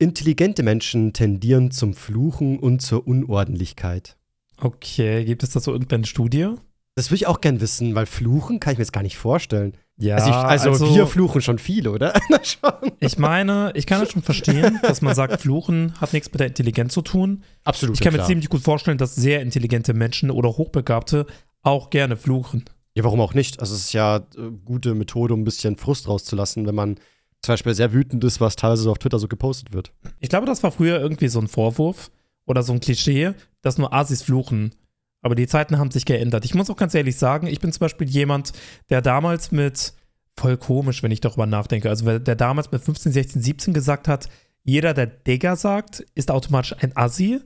Intelligente Menschen tendieren zum Fluchen und zur Unordentlichkeit. Okay, gibt es dazu irgendeine Studie? Das würde ich auch gern wissen, weil Fluchen kann ich mir jetzt gar nicht vorstellen. Ja, also, ich, also, also- wir fluchen schon viel, oder? Ich meine, ich kann das schon verstehen, dass man sagt, Fluchen hat nichts mit der Intelligenz zu tun. Absolut. Ich kann mir klar. ziemlich gut vorstellen, dass sehr intelligente Menschen oder Hochbegabte auch gerne fluchen. Ja, warum auch nicht? Also es ist ja äh, gute Methode, um ein bisschen Frust rauszulassen, wenn man zum Beispiel sehr wütend ist, was teilweise auf Twitter so gepostet wird. Ich glaube, das war früher irgendwie so ein Vorwurf oder so ein Klischee, dass nur Asis fluchen. Aber die Zeiten haben sich geändert. Ich muss auch ganz ehrlich sagen, ich bin zum Beispiel jemand, der damals mit, voll komisch, wenn ich darüber nachdenke, also der damals mit 15, 16, 17 gesagt hat, jeder, der Digger sagt, ist automatisch ein Assi,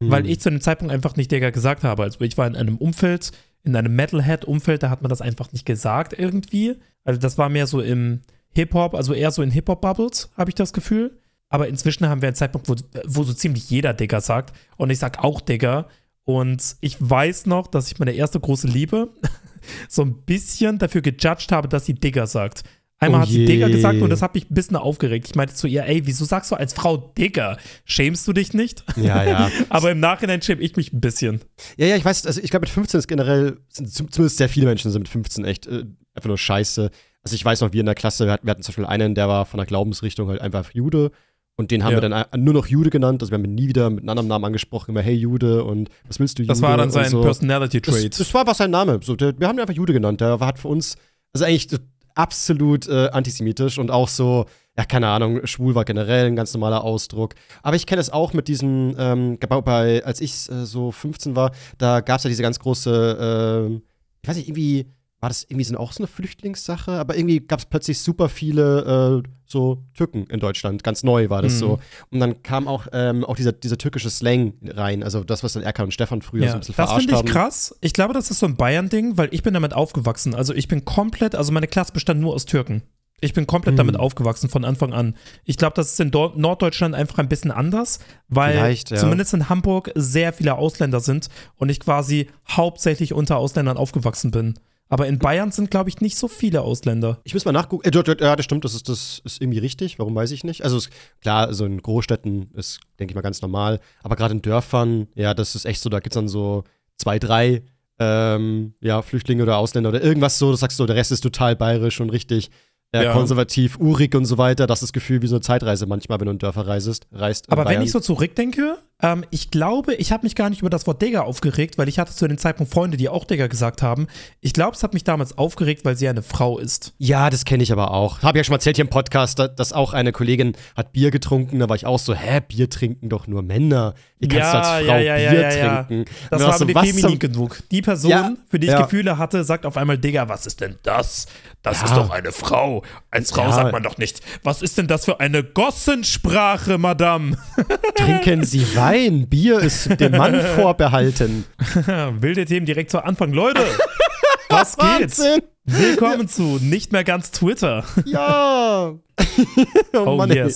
weil Hm. ich zu dem Zeitpunkt einfach nicht Digger gesagt habe. Also ich war in einem Umfeld, in einem Metalhead-Umfeld, da hat man das einfach nicht gesagt irgendwie. Also das war mehr so im Hip-Hop, also eher so in Hip-Hop-Bubbles, habe ich das Gefühl. Aber inzwischen haben wir einen Zeitpunkt, wo, wo so ziemlich jeder Digger sagt. Und ich sag auch Digger. Und ich weiß noch, dass ich meine erste große Liebe so ein bisschen dafür gejudged habe, dass sie Digger sagt. Einmal Oh hat sie. Digger gesagt und das hat mich ein bisschen aufgeregt. Ich meinte zu ihr, ey, wieso sagst du als Frau Digger? Schämst du dich nicht? Ja, ja. Aber im Nachhinein schäme ich mich ein bisschen. Ja, ja, ich weiß, also ich glaube, mit 15 ist generell, sind zum- zumindest sehr viele Menschen sind mit 15 echt äh, einfach nur scheiße. Also ich weiß noch, wir in der Klasse, wir hatten, wir hatten zum Beispiel einen, der war von der Glaubensrichtung halt einfach Jude. Und den haben Ja. wir dann nur noch Jude genannt. Also wir haben ihn nie wieder mit einem anderen Namen angesprochen, immer hey Jude und was willst du Jude? Das war dann sein so. Personality Das, Trait. das war einfach sein Name. So, der, wir haben ihn einfach Jude genannt. Der war, hat für uns, also eigentlich absolut äh, antisemitisch und auch so, ja, keine Ahnung, schwul war generell ein ganz normaler Ausdruck. Aber ich kenne es auch mit diesem, ähm, bei, als ich äh, so 15 war, da gab es ja diese ganz große, ähm, ich weiß nicht, irgendwie war das irgendwie so auch so eine Flüchtlingssache, aber irgendwie gab es plötzlich super viele äh, so Türken in Deutschland. Ganz neu war das Mhm. so. Und dann kam auch, ähm, auch dieser, dieser türkische Slang rein, also das, was dann Erkan und Stefan früher so Ja, ein bisschen das verarscht finde ich haben. krass. Ich glaube, das ist so ein Bayern-Ding, weil ich bin damit aufgewachsen. Also ich bin komplett, also meine Klasse bestand nur aus Türken. Ich bin komplett Hm. damit aufgewachsen von Anfang an. Ich glaube, das ist in Dor- Norddeutschland einfach ein bisschen anders, weil ja. zumindest in Hamburg sehr viele Ausländer sind und ich quasi hauptsächlich unter Ausländern aufgewachsen bin. Aber in Bayern sind, glaube ich, nicht so viele Ausländer. Ich muss mal nachgucken. Äh, ja, das stimmt, das ist, das ist irgendwie richtig. Warum weiß ich nicht? Also, es, klar, so in Großstädten ist, denke ich mal, ganz normal. Aber gerade in Dörfern, ja, das ist echt so, da gibt es dann so zwei, drei ähm, ja, Flüchtlinge oder Ausländer oder irgendwas so. Du sagst so, der Rest ist total bayerisch und richtig äh, Ja. konservativ, urig und so weiter. Das ist das Gefühl wie so eine Zeitreise manchmal, wenn du in Dörfer reisest, reist. Aber wenn ich so zurückdenke, ähm, ich glaube, ich habe mich gar nicht über das Wort Digger aufgeregt, weil ich hatte zu dem Zeitpunkt Freunde, die auch Digger gesagt haben. Ich glaube, es hat mich damals aufgeregt, weil sie eine Frau ist. Ja, das kenne ich aber auch. Habe ja schon mal erzählt hier im Podcast, da- dass auch eine Kollegin hat Bier getrunken. Da war ich auch so, hä, Bier trinken doch nur Männer. Wie kannst du als Frau Bier trinken? Das war so, was zum- genug. Die Person, Ja, für die ich ja. Gefühle hatte, sagt auf einmal, Digga, was ist denn das? Das Ja. ist doch eine Frau. Als Frau Ja. sagt man doch nicht. Was ist denn das für eine Gossensprache, Madame? Trinken Sie Wein? Bier ist dem Mann vorbehalten. Wilde Themen direkt zu Anfang. Leute, was geht? Wahnsinn. Willkommen zu Nicht mehr ganz Twitter. Ja. oh, Oh, Mann, ey.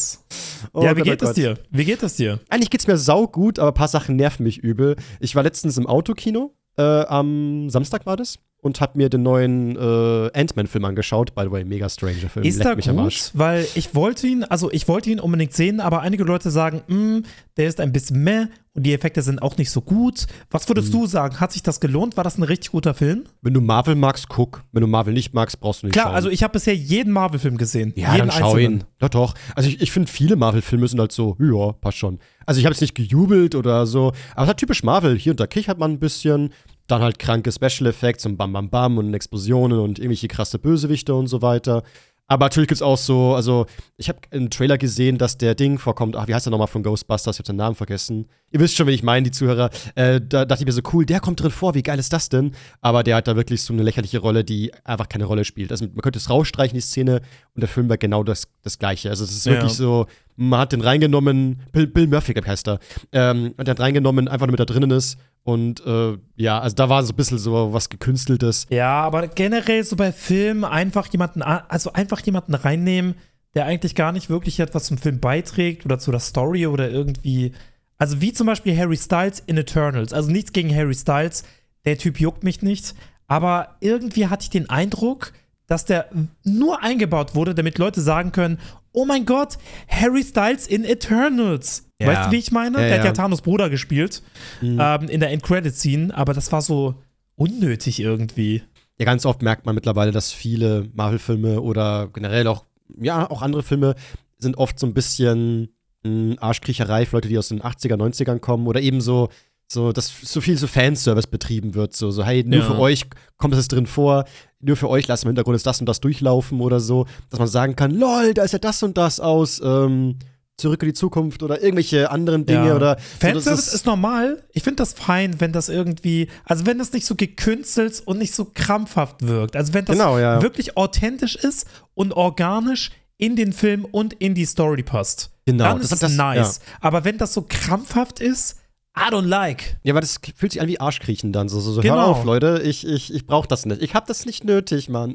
Oh ja, wie Gott, oh geht es dir? Wie geht es dir? Eigentlich geht's mir saugut, aber ein paar Sachen nerven mich übel. Ich war letztens im Autokino, äh, am Samstag war das, und hab mir den neuen äh, Ant-Man-Film angeschaut. By the way, mega stranger Film. Ist Leckt er gut? Weil ich wollte ihn, also ich wollte ihn unbedingt sehen, aber einige Leute sagen, "Mm, der ist ein bisschen meh und die Effekte sind auch nicht so gut. Was würdest Hm. du sagen? Hat sich das gelohnt? War das ein richtig guter Film? Wenn du Marvel magst, guck. Wenn du Marvel nicht magst, brauchst du nicht Klar, schauen. also ich habe bisher jeden Marvel-Film gesehen. Ja, jeden dann schau einzelnen. ihn. Doch, doch. Also ich, ich finde, viele Marvel-Filme sind halt so, ja, passt schon. Also ich habe jetzt nicht gejubelt oder so, aber es hat typisch Marvel. Hier und da kichert man ein bisschen, dann halt kranke Special Effects und Bam Bam Bam und Explosionen und irgendwelche krasse Bösewichte und so weiter. Aber natürlich gibt's auch so, also ich habe im Trailer gesehen, dass der Ding vorkommt. Ach, wie heißt der nochmal von Ghostbusters? Ich habe den Namen vergessen. Ihr wisst schon, wen ich meine, die Zuhörer. Äh, da dachte ich mir so, cool, der kommt drin vor, wie geil ist das denn? Aber der hat da wirklich so eine lächerliche Rolle, die einfach keine Rolle spielt. Also man könnte es rausstreichen, die Szene, und der Film wäre genau das, das Gleiche. Also es ist Ja. wirklich so, man hat den reingenommen, Bill, Bill Murphy, glaub ich, heißt er, ähm, und der hat reingenommen, einfach nur damit er drinnen ist. Und äh, ja, also da war so ein bisschen so was Gekünsteltes. Ja, aber generell so bei Filmen einfach jemanden, also einfach jemanden reinnehmen, der eigentlich gar nicht wirklich etwas zum Film beiträgt oder zu der Story oder irgendwie. Also wie zum Beispiel Harry Styles in Eternals. Also nichts gegen Harry Styles, der Typ juckt mich nicht. Aber irgendwie hatte ich den Eindruck, dass der nur eingebaut wurde, damit Leute sagen können, oh mein Gott, Harry Styles in Eternals. Ja. Weißt du, wie ich meine? Ja, Der hat ja. Thanos Bruder gespielt Mhm. ähm, in der End-Credit-Scene, aber das war so unnötig irgendwie. Ja, ganz oft merkt man mittlerweile, dass viele Marvel-Filme oder generell auch, ja, auch andere Filme sind oft so ein bisschen mh, Arschkriecherei für Leute, die aus den 80er, 90ern kommen oder eben so, so dass so viel so Fanservice betrieben wird. So, so hey, nur Ja. für euch kommt es drin vor, nur für euch lassen im Hintergrund jetzt das und das durchlaufen oder so, dass man sagen kann, lol, da ist ja das und das aus, ähm, Zurück in die Zukunft oder irgendwelche anderen Dinge Ja. oder Fanservice so, das ist, normal. Ich finde das fein, wenn das irgendwie, also wenn das nicht so gekünstelt und nicht so krampfhaft wirkt. Also wenn das Genau, ja. wirklich authentisch ist und organisch in den Film und in die Story passt. Genau, Dann das ist das- nice. Aber wenn das so krampfhaft ist, I don't like. Ja, weil das fühlt sich an wie Arschkriechen dann. So, so, so Genau. hör auf, Leute, ich, ich, ich brauch das nicht. Ich hab das nicht nötig, Mann.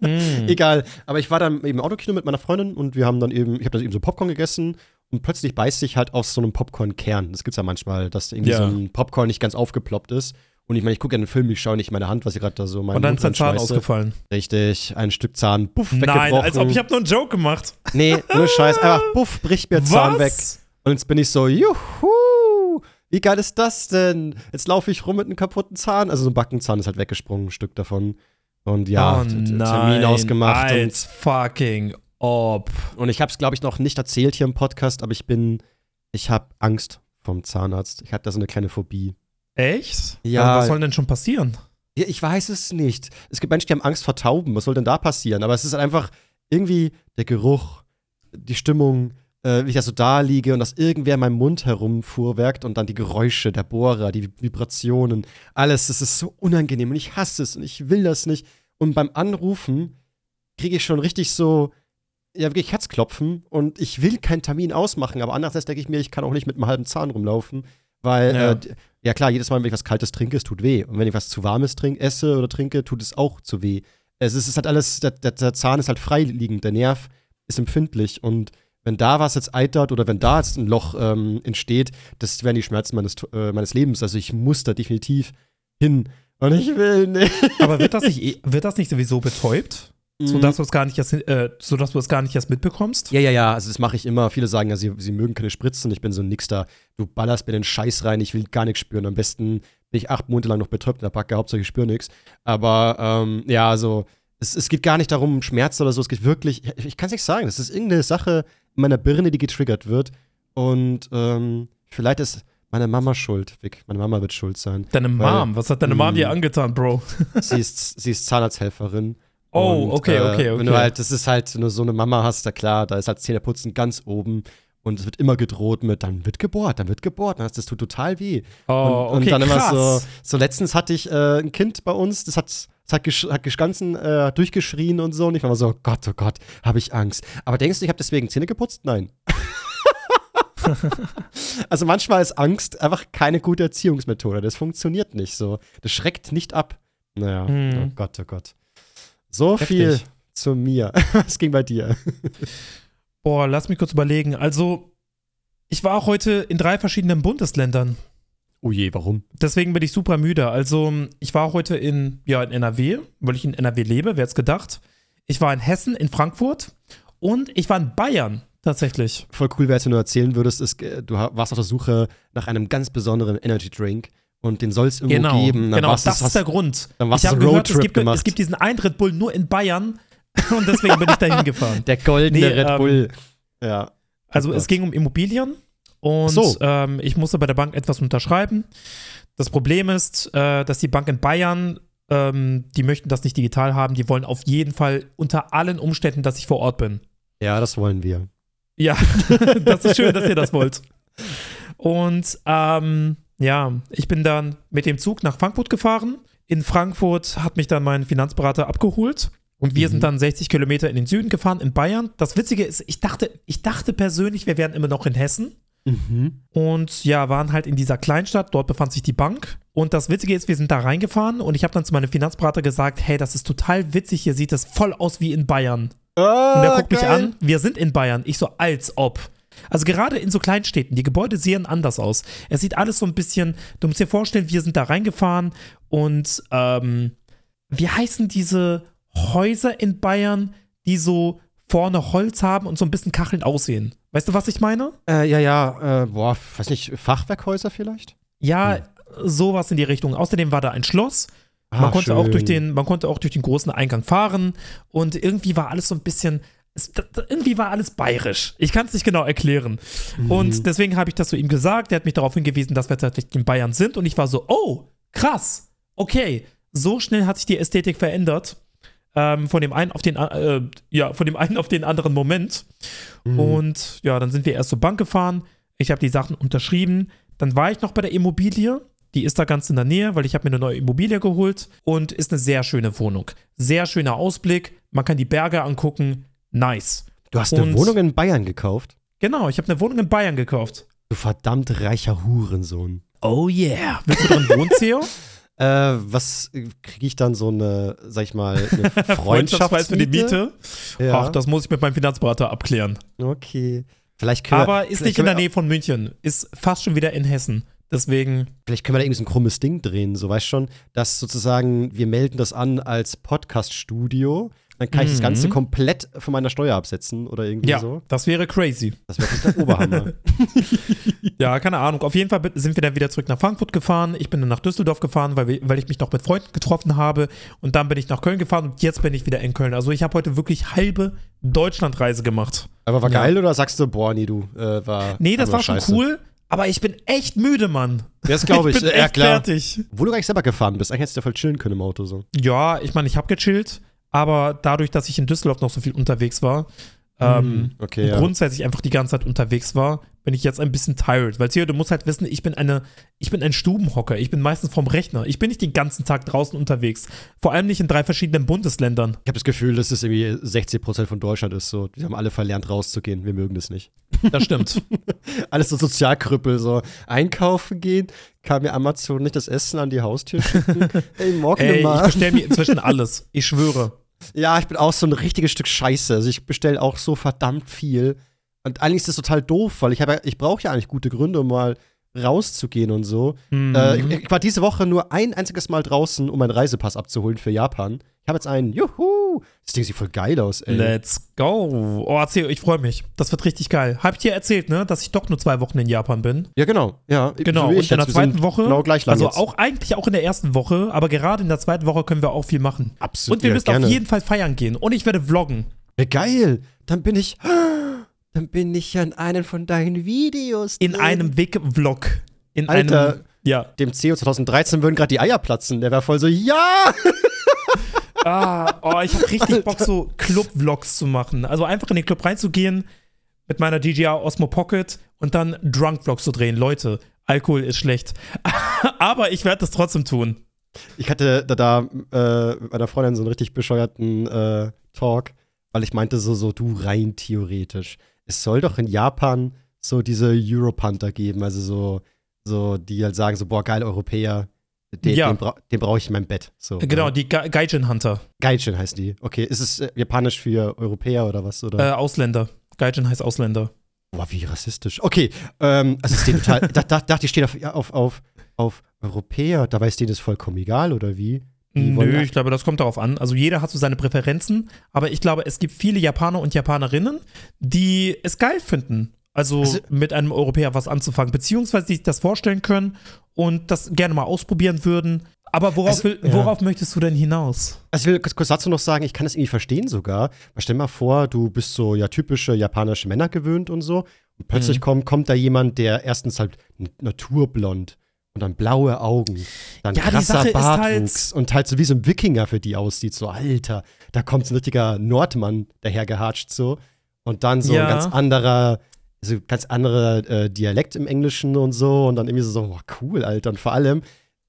Egal. Aber ich war dann eben im Autokino mit meiner Freundin und wir haben dann eben, ich habe dann eben so Popcorn gegessen und plötzlich beißt sich halt aus so einem Popcorn-Kern. Das gibt's ja manchmal, dass irgendwie Ja. so ein Popcorn nicht ganz aufgeploppt ist. Und ich meine, ich gucke ja einen Film, ich schaue nicht meine Hand, was ich gerade da so meine Und dann ist dein Zahn schmeiße. ausgefallen. Richtig, ein Stück Zahn, puff, Nein, weggebrochen. als ob ich habe nur einen Joke gemacht. Nee, nur Scheiß, einfach puff, bricht mir Zahn weg. Was? Und jetzt bin ich so, juhu, wie geil ist das denn? Jetzt laufe ich rum mit einem kaputten Zahn. Also so ein Backenzahn ist halt weggesprungen, ein Stück davon. Und ja, oh nein, Termin ausgemacht. Als fucking ob. Und, ich habe es, glaube ich, noch nicht erzählt hier im Podcast, aber ich bin, ich habe Angst vom Zahnarzt. Ich habe da so eine kleine Phobie. Echt? Ja. Was soll denn schon passieren? Ich weiß es nicht. Es gibt Menschen, die haben Angst vor Tauben. Was soll denn da passieren? Aber es ist halt einfach irgendwie der Geruch, die Stimmung, äh, wie ich da so da liege und dass irgendwer in meinem Mund herumfuhrwerkt und dann die Geräusche der Bohrer, die Vibrationen, alles. Das ist so unangenehm und ich hasse es und ich will das nicht. Und beim Anrufen kriege ich schon richtig so, ja, wirklich Herzklopfen und ich will keinen Termin ausmachen, aber andererseits denke ich mir, ich kann auch nicht mit einem halben Zahn rumlaufen, weil, Ja. Äh, ja klar, jedes Mal, wenn ich was Kaltes trinke, es tut weh. Und wenn ich was zu Warmes trinke, esse oder trinke, tut es auch zu weh. Es ist, es ist halt alles, der, der, der Zahn ist halt freiliegend, der Nerv ist empfindlich und wenn da was jetzt eitert oder wenn da jetzt ein Loch ähm, entsteht, das wären die Schmerzen meines, äh, meines Lebens. Also ich muss da definitiv hin. Und ich will nicht. Aber wird das nicht, eh- wird das nicht sowieso betäubt? Mhm. Sodass du es gar nicht erst, äh, sodass du es gar nicht erst mitbekommst? Ja, ja, ja, also das mache ich immer. Viele sagen ja, sie, sie mögen keine Spritzen. Ich bin so nix da. Du ballerst mir den Scheiß rein, ich will gar nichts spüren. Am besten bin ich acht Monate lang noch betäubt in der Backe, Hauptsache ich spüre nichts. Aber ähm, ja, also es, es geht gar nicht darum, um Schmerz oder so. Es geht wirklich, ich, ich kann es nicht sagen. Das ist irgendeine Sache meiner Birne, die getriggert wird. Und ähm, vielleicht ist meine Mama schuld. Vic. Meine Mama wird schuld sein. Deine Mom, was hat deine Mom dir angetan, Bro? sie, ist, sie ist Zahnarzthelferin. Oh, Und, okay, äh, okay, Wenn okay. du halt, das ist halt, wenn du so eine Mama hast, da klar, da ist halt Zähneputzen ganz oben und es wird immer gedroht mit, dann wird gebohrt, dann wird gebohrt, das tut total weh. Oh, und, und okay, dann immer krass. so, so letztens hatte ich äh, ein Kind bei uns, das hat, hat, hat ganzen äh, durchgeschrien und so und ich war immer so, oh Gott, oh Gott, habe ich Angst. Aber denkst du, ich habe deswegen Zähne geputzt? Nein. also manchmal ist Angst einfach keine gute Erziehungsmethode. Das funktioniert nicht so. Das schreckt nicht ab. Naja, Hm. oh Gott, oh Gott. So Heftig. viel zu mir. Was ging bei dir? Boah, lass mich kurz überlegen. Also, ich war heute in drei verschiedenen Bundesländern. Oh je, warum? Deswegen bin ich super müde. Also, ich war heute in, ja, in NRW, weil ich in NRW lebe, wer hätte es gedacht. Ich war in Hessen, in Frankfurt und ich war in Bayern tatsächlich. Voll cool wäre, wenn du erzählen würdest, ist, äh, du warst auf der Suche nach einem ganz besonderen Energy Drink und den soll es irgendwo Genau, geben. Dann genau das ist der Grund. dann warst ich habe gehört, es gibt, gemacht. es gibt diesen einen Red Bull nur in Bayern und deswegen bin ich da hingefahren. Der goldene Nee, Red ähm, Bull. Ja. Also es ging um Immobilien und So. ähm, ich musste bei der Bank etwas unterschreiben. Das Problem ist, äh, dass die Bank in Bayern, ähm, die möchten das nicht digital haben, die wollen auf jeden Fall unter allen Umständen, dass ich vor Ort bin. ja, das wollen wir. Ja, das ist schön, dass ihr das wollt. Und ähm, ja, ich bin dann mit dem Zug nach Frankfurt gefahren. In Frankfurt hat mich dann mein Finanzberater abgeholt. Und wir Mhm. sind dann 60 Kilometer in den Süden gefahren, in Bayern. Das Witzige ist, ich dachte, ich dachte persönlich, wir wären immer noch in Hessen. Mhm. Und ja, waren halt in dieser Kleinstadt, dort befand sich die Bank. Und das Witzige ist, wir sind da reingefahren und ich habe dann zu meinem Finanzberater gesagt, hey, das ist total witzig, hier sieht es voll aus wie in Bayern. Ah, Und der guckt mich geil. an, wir sind in Bayern. Ich so, als ob. Also gerade in so Kleinstädten, die Gebäude sehen anders aus. Es sieht alles so ein bisschen, du musst dir vorstellen, wir sind da reingefahren und ähm, wie heißen diese Häuser in Bayern, die so vorne Holz haben und so ein bisschen kachelnd aussehen. Weißt du, was ich meine? Äh, ja, ja, äh, boah, weiß nicht, Fachwerkhäuser vielleicht? Ja, Hm. sowas in die Richtung. Außerdem war da ein Schloss. Ah, Man konnte, auch durch den, man konnte auch durch den großen Eingang fahren und irgendwie war alles so ein bisschen, es, irgendwie war alles bayerisch. Ich kann es nicht genau erklären. Mhm. Und deswegen habe ich das zu ihm gesagt. Er hat mich darauf hingewiesen, dass wir tatsächlich in Bayern sind und ich war so, oh, krass, okay, so schnell hat sich die Ästhetik verändert. Ähm, von dem einen auf den äh, ja von dem einen auf den anderen Moment. Mhm. und ja dann sind wir erst zur Bank gefahren. Ich habe die Sachen unterschrieben. Dann war ich noch bei der Immobilie. Die ist da ganz in der Nähe weil ich habe mir eine neue Immobilie geholt. Und ist eine sehr schöne Wohnung. Sehr schöner Ausblick. Man kann die Berge angucken. Nice. Du hast eine Und- Wohnung in Bayern gekauft? genau ich habe eine Wohnung in Bayern gekauft. Du verdammt reicher Hurensohn. oh yeah. Willst du drin wohnen Theo Äh, was kriege ich dann so eine, sag ich mal, eine Freundschaftspreis für die? Miete Ja, ach das muss ich mit meinem Finanzberater abklären okay. Vielleicht können aber wir, ist nicht in der Nähe von München ist fast schon wieder in Hessen deswegen Vielleicht können wir da irgendwie so ein krummes Ding drehen, so weißt schon, dass sozusagen wir melden das an als Podcast-Studio. Dann kann ich das Mhm. Ganze komplett von meiner Steuer absetzen oder irgendwie Ja, so. das wäre crazy. Das wäre der Oberhammer. Ja, keine Ahnung. Auf jeden Fall sind wir dann wieder zurück nach Frankfurt gefahren. Ich bin dann nach Düsseldorf gefahren, weil, weil ich mich noch mit Freunden getroffen habe. Und dann bin ich nach Köln gefahren und jetzt bin ich wieder in Köln. Also ich habe heute wirklich halbe Deutschlandreise gemacht. Aber war Ja. geil oder sagst du, boah, nee, du, äh, war. Nee, das war schon scheiße. cool. Aber ich bin echt müde, Mann. Das glaube ich. ich bin ja, echt klar. fertig. Wo du gar nicht selber gefahren bist. Eigentlich hättest du ja voll chillen können im Auto so. Ja, ich meine, ich habe gechillt. Aber dadurch, dass ich in Düsseldorf noch so viel unterwegs war, ähm, okay, und ja. grundsätzlich einfach die ganze Zeit unterwegs war, bin ich jetzt ein bisschen tired. Weil Theo, du musst halt wissen, ich bin eine, ich bin ein Stubenhocker. Ich bin meistens vom Rechner. Ich bin nicht den ganzen Tag draußen unterwegs. Vor allem nicht in drei verschiedenen Bundesländern. Ich habe das Gefühl, dass es irgendwie 60% von Deutschland ist. So, die haben alle verlernt, rauszugehen. Wir mögen das nicht. Das stimmt. Alles so Sozialkrüppel, so einkaufen gehen, kann mir Amazon nicht das Essen an die Haustür schicken. Ey, morgen Ey, ich mal. bestelle mir inzwischen alles. Ich schwöre. Ja, ich bin auch so ein richtiges Stück Scheiße. Also ich bestelle auch so verdammt viel. Und eigentlich ist das total doof, weil ich, hab ja, ich brauche ja eigentlich gute Gründe, um mal rauszugehen und so. Mhm. Äh, ich, ich war diese Woche nur ein einziges Mal draußen, um meinen Reisepass abzuholen für Japan. Ich habe jetzt einen. Juhu! Das Ding sieht voll geil aus, ey. Let's go. Oh, erzähl, ich freue mich. Das wird richtig geil. Hab ich dir erzählt, ne, dass ich doch nur zwei Wochen in Japan bin? Ja, genau. Ja, Genau, so und in der zweiten Woche, Genau gleich lang also jetzt. auch eigentlich auch in der ersten Woche, aber gerade in der zweiten Woche können wir auch viel machen. Absolut. Und wir ja, müssen gerne. auf jeden Fall feiern gehen. Und ich werde vloggen. Ja, geil. Dann bin ich. Dann bin ich ja in einem von deinen Videos. In drin. einem Weg-Vlog. In Alter. einem. Ja. Dem CEO 2013 würden gerade die Eier platzen. Der war voll so, ja! Ah, oh, ich habe richtig Bock, so Club-Vlogs zu machen. Also einfach in den Club reinzugehen mit meiner DJI Osmo Pocket und dann Drunk-Vlogs zu drehen. Leute, Alkohol ist schlecht. Aber ich werde das trotzdem tun. Ich hatte da, da äh, mit meiner Freundin so einen richtig bescheuerten äh, Talk, weil ich meinte so, so, du rein theoretisch. Es soll doch in Japan so diese Europunter geben, also so, so, die halt sagen so, boah, geil, Europäer, den, Ja. den, bra den brauche ich in meinem Bett. So, Genau, ja. die Ga- Gaijin Hunter. Gaijin heißt die. Okay, ist es äh, japanisch für Europäer oder was? Oder? Äh, Ausländer. Gaijin heißt Ausländer. Boah, wie rassistisch. Okay, ähm, also ist total, da, da, dachte ich, steht auf, auf, auf, auf Europäer, dabei ist denen das vollkommen egal, oder wie? Wollen- Nö, ich glaube, das kommt darauf an. Also jeder hat so seine Präferenzen, aber ich glaube, es gibt viele Japaner und Japanerinnen, die es geil finden, also, Also- mit einem Europäer was anzufangen, beziehungsweise die sich das vorstellen können und das gerne mal ausprobieren würden. Aber worauf, Also, will, ja. worauf möchtest du denn hinaus? Also ich will kurz, dazu noch sagen, ich kann das irgendwie verstehen sogar. Aber stell mal vor, du bist so ja typische japanische Männer gewöhnt und so. Und plötzlich Mhm. kommt, kommt da jemand, der erstens halt naturblond und dann blaue Augen, dann Ja, krasser ist Bartwuchs halt- und halt so wie so ein Wikinger für die aussieht. So, Alter, da kommt so ein richtiger Nordmann dahergehatscht so. Und dann so Ja. ein ganz anderer, so ganz anderer äh, Dialekt im Englischen und so. Und dann irgendwie so, so, boah, cool, Alter. Und vor allem,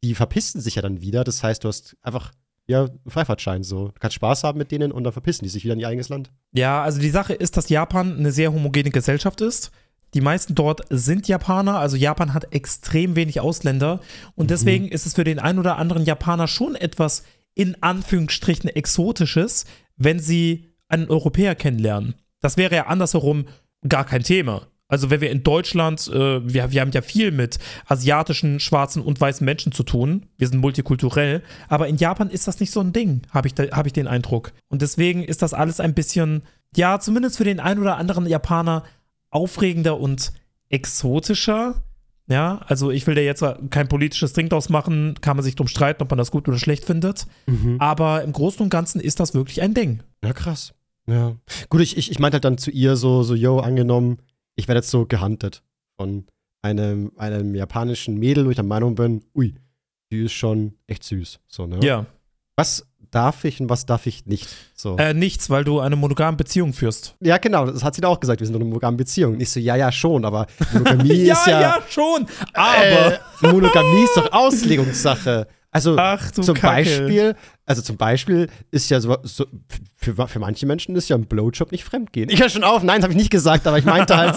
die verpissen sich ja dann wieder. Das heißt, du hast einfach ja, Freifahrtschein so. Du kannst Spaß haben mit denen und dann verpissen die sich wieder in ihr eigenes Land. Ja, also die Sache ist, dass Japan eine sehr homogene Gesellschaft ist. Die meisten dort sind Japaner, also Japan hat extrem wenig Ausländer und deswegen ist es für den einen oder anderen Japaner schon etwas in Anführungsstrichen exotisches, wenn sie einen Europäer kennenlernen. Das wäre ja andersherum gar kein Thema. Also wenn wir in Deutschland, äh, wir, wir haben ja viel mit asiatischen, schwarzen und weißen Menschen zu tun. Wir sind multikulturell. Aber in Japan ist das nicht so ein Ding, habe ich, da- hab ich den Eindruck. Und deswegen ist das alles ein bisschen, ja, zumindest für den einen oder anderen Japaner aufregender und exotischer. Ja, also ich will da jetzt kein politisches Ding draus machen, kann man sich drum streiten, ob man das gut oder schlecht findet. Mhm. Aber im Großen und Ganzen ist das wirklich ein Ding. Ja, krass. Ja. Gut, ich, ich, ich meinte halt dann zu ihr so, so, yo, angenommen, ich werde jetzt so gehuntet von einem, einem japanischen Mädel, wo ich der Meinung bin, ui, die ist schon echt süß. So, ne? Ja. Was darf ich und was darf ich nicht? So. Äh, nichts, weil du eine monogame Beziehung führst. ja, genau, das hat sie da auch gesagt, wir sind in einer monogamen Beziehung. Ich so, ja, ja, schon, aber Monogamie ist ja. schon. Aber. Äh, Monogamie ist doch Auslegungssache. Also ach zum Kacke. Beispiel, also zum Beispiel ist ja so, so für, für manche Menschen ist ja ein Blowjob nicht fremdgehen. Ich höre schon auf, nein, das habe ich nicht gesagt, aber ich meinte halt,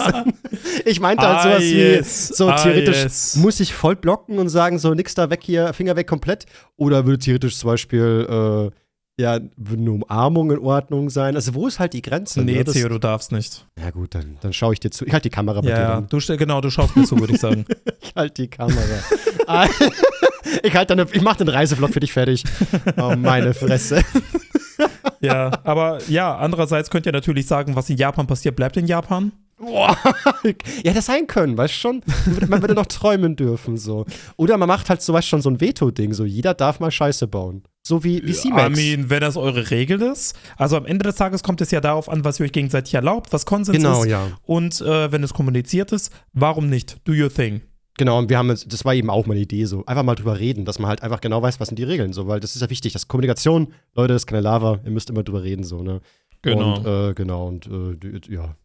ich meinte halt Ah, sowas yes. wie, so Ah, theoretisch yes. muss ich voll blocken und sagen, so nix da weg hier, Finger weg komplett. Oder würde theoretisch zum Beispiel, äh, ja, würde eine Umarmung in Ordnung sein. Also wo ist halt die Grenze? Nee, ne? Das- Theo, du darfst nicht. Ja gut, dann, dann schaue ich dir zu. Ich halte die Kamera bei dir Ja, du, ste- genau, du schaust mir zu, würde ich sagen. Ich halte die Kamera. Ich dann, ich mache den Reisevlog für dich fertig. Oh, meine Fresse. Ja, aber ja, andererseits könnt ihr natürlich sagen, was in Japan passiert, bleibt in Japan. Boah. Ja, das sein können, weißt du schon? Man würde- noch träumen dürfen, so. Oder man macht halt so, weißt du, schon so ein Veto-Ding, so jeder darf mal Scheiße bauen. So wie, wie I C-Max. mean, wenn das eure Regel ist. Also am Ende des Tages kommt es ja darauf an, was ihr euch gegenseitig erlaubt, was Konsens Genau, ist. ja. Und äh, wenn es kommuniziert ist, warum nicht? Do your thing. Genau, und wir haben jetzt, das war eben auch meine Idee, so einfach mal drüber reden, dass man halt einfach genau weiß, was sind die Regeln, so, weil das ist ja wichtig, dass Kommunikation, Leute, das ist keine Lava, ihr müsst immer drüber reden, so, ne? Genau. Und, äh, genau, und, äh, die- ja.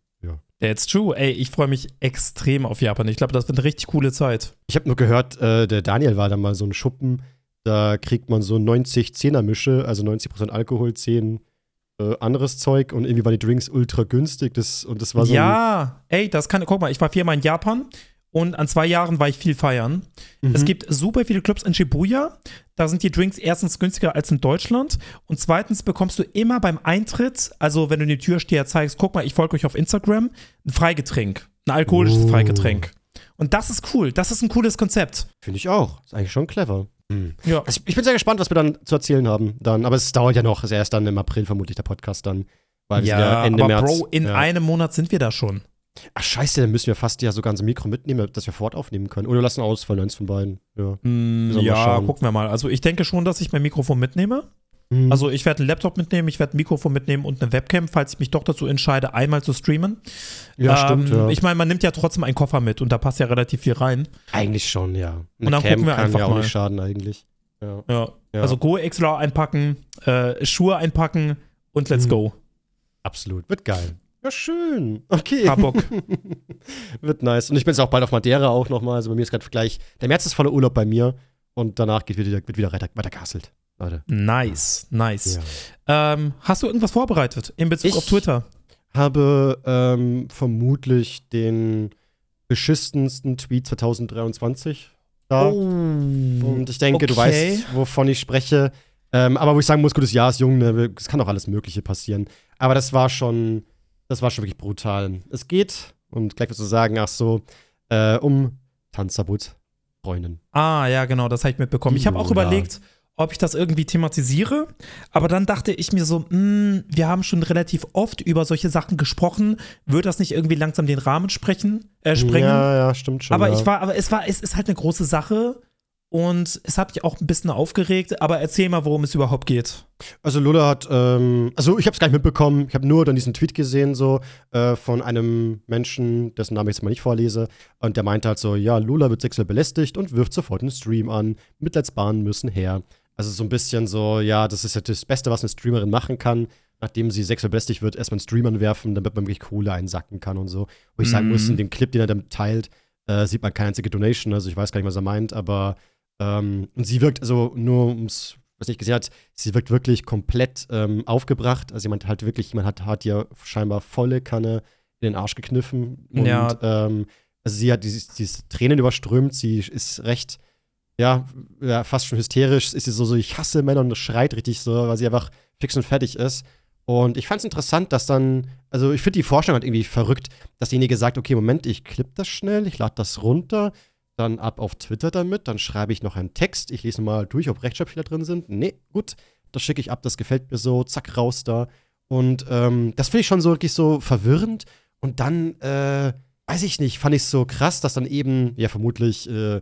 That's true. Ey, ich freue mich extrem auf Japan. Ich glaube, das wird eine richtig coole Zeit. Ich habe nur gehört, äh, der Daniel war da mal so ein Schuppen, da kriegt man so 90 Zehner-Mische, also 90% Alkohol, 10 äh, anderes Zeug und irgendwie waren die Drinks ultra günstig, das, und das war so ja, ey, das kann, guck mal, ich war viermal in Japan und an zwei Jahren war ich viel feiern. Mhm. Es gibt super viele Clubs in Shibuya. Da sind die Drinks erstens günstiger als in Deutschland und zweitens bekommst du immer beim Eintritt, also wenn du den Türsteher zeigst, guck mal, ich folge euch auf Instagram, ein Freigetränk, ein alkoholisches Oh. Freigetränk. Und das ist cool. Das ist ein cooles Konzept. Finde ich auch. Ist eigentlich schon clever. Ja. Also ich bin sehr gespannt, was wir dann zu erzählen haben. Dann, aber es dauert ja noch. Ist erst dann im April vermutlich der Podcast dann. Weil Ja, ja Ende aber März. Bro, in ja. einem Monat sind wir da schon. Ach scheiße, dann müssen wir fast ja sogar unser Mikro mitnehmen, dass wir fort aufnehmen können. Oder lassen ausfallen, eins von beiden. Ja. Mm, ja, gucken wir mal. Also ich denke schon, dass ich mein Mikrofon mitnehme. Mhm. Also ich werde einen Laptop mitnehmen, ich werde ein Mikrofon mitnehmen und eine Webcam, falls ich mich doch dazu entscheide, einmal zu streamen. ja, stimmt, Ähm, ja. Ich meine, man nimmt ja trotzdem einen Koffer mit und da passt ja relativ viel rein. eigentlich schon, ja. Eine Und dann Cam gucken wir kann einfach ja auch mal. nicht schaden eigentlich. Ja. Ja. Ja. Also Go XLR einpacken, äh, Schuhe einpacken und let's Mhm. go. Absolut. Wird geil. Ja, schön. Okay. Hab Bock. Wird nice. Und ich bin jetzt auch bald auf Madeira auch nochmal. Also bei mir ist gerade gleich. Der März ist voller Urlaub bei mir. Und danach geht wieder, wird wieder weiter, weiter gehustelt. Leute. Nice, nice. Ja. Ähm, hast du irgendwas vorbereitet in Bezug Ich- auf Twitter? Habe ähm, vermutlich den beschissensten Tweet 2023 da. Und ich denke, du Oh, okay. weißt, wovon ich spreche. Ähm, aber wo ich sagen muss, gutes Jahr ist jung, ne? es kann auch alles Mögliche passieren. Aber das war schon, das war schon wirklich brutal. Es geht, und gleich wirst du sagen, ach so, äh, um Tanzverbot Freundin. Ah, ja, genau, das habe ich mitbekommen. Ich habe auch überlegt, ob ich das irgendwie thematisiere, aber dann dachte ich mir so, mh, wir haben schon relativ oft über solche Sachen gesprochen. Wird das nicht irgendwie langsam den Rahmen sprechen, äh, sprengen? Ja, ja, stimmt schon. aber ja. ich war, aber es war, es ist halt eine große Sache und es hat mich auch ein bisschen aufgeregt. Aber erzähl mal, worum es überhaupt geht. Also Lola hat, ähm, also ich habe es gar nicht mitbekommen. Ich habe nur dann diesen Tweet gesehen so äh, von einem Menschen, dessen Namen ich jetzt mal nicht vorlese, und der meinte halt so, ja, Lola wird sexuell belästigt und wirft sofort einen Stream an. Mitleidsbahnen müssen her. Also so ein bisschen so, ja, das ist ja das Beste, was eine Streamerin machen kann, nachdem sie sexuell belästigt wird, erstmal einen Stream anwerfen, damit man wirklich Kohle einsacken kann und so. Wo ich sagen Mhm. muss, in dem Clip, den er dann teilt, äh, sieht man keine einzige Donation, also ich weiß gar nicht, was er meint, aber ähm, und sie wirkt, also nur ums, was nicht gesehen hat, sie wirkt wirklich komplett ähm, aufgebracht. Also jemand halt wirklich, jemand hat, hat ihr scheinbar volle Kanne in den Arsch gekniffen. Und Ja. ähm, also sie hat dieses, dieses Tränen überströmt, sie ist recht, ja, ja, fast schon hysterisch, ist sie so, so, ich hasse Männer und schreit richtig so, weil sie einfach fix und fertig ist. Und ich fand es interessant, dass dann, also ich finde die Forschung halt irgendwie verrückt, dass derjenige sagt, okay, Moment, ich klipp das schnell, ich lade das runter, dann ab auf Twitter damit, dann schreibe ich noch einen Text, ich lese mal durch, ob Rechtschreibfehler drin sind. Nee, gut, das schicke ich ab, das gefällt mir so, zack, raus da. Und ähm, das finde ich schon so wirklich so verwirrend. Und dann, äh, weiß ich nicht, fand ich es so krass, dass dann eben, ja, vermutlich, äh,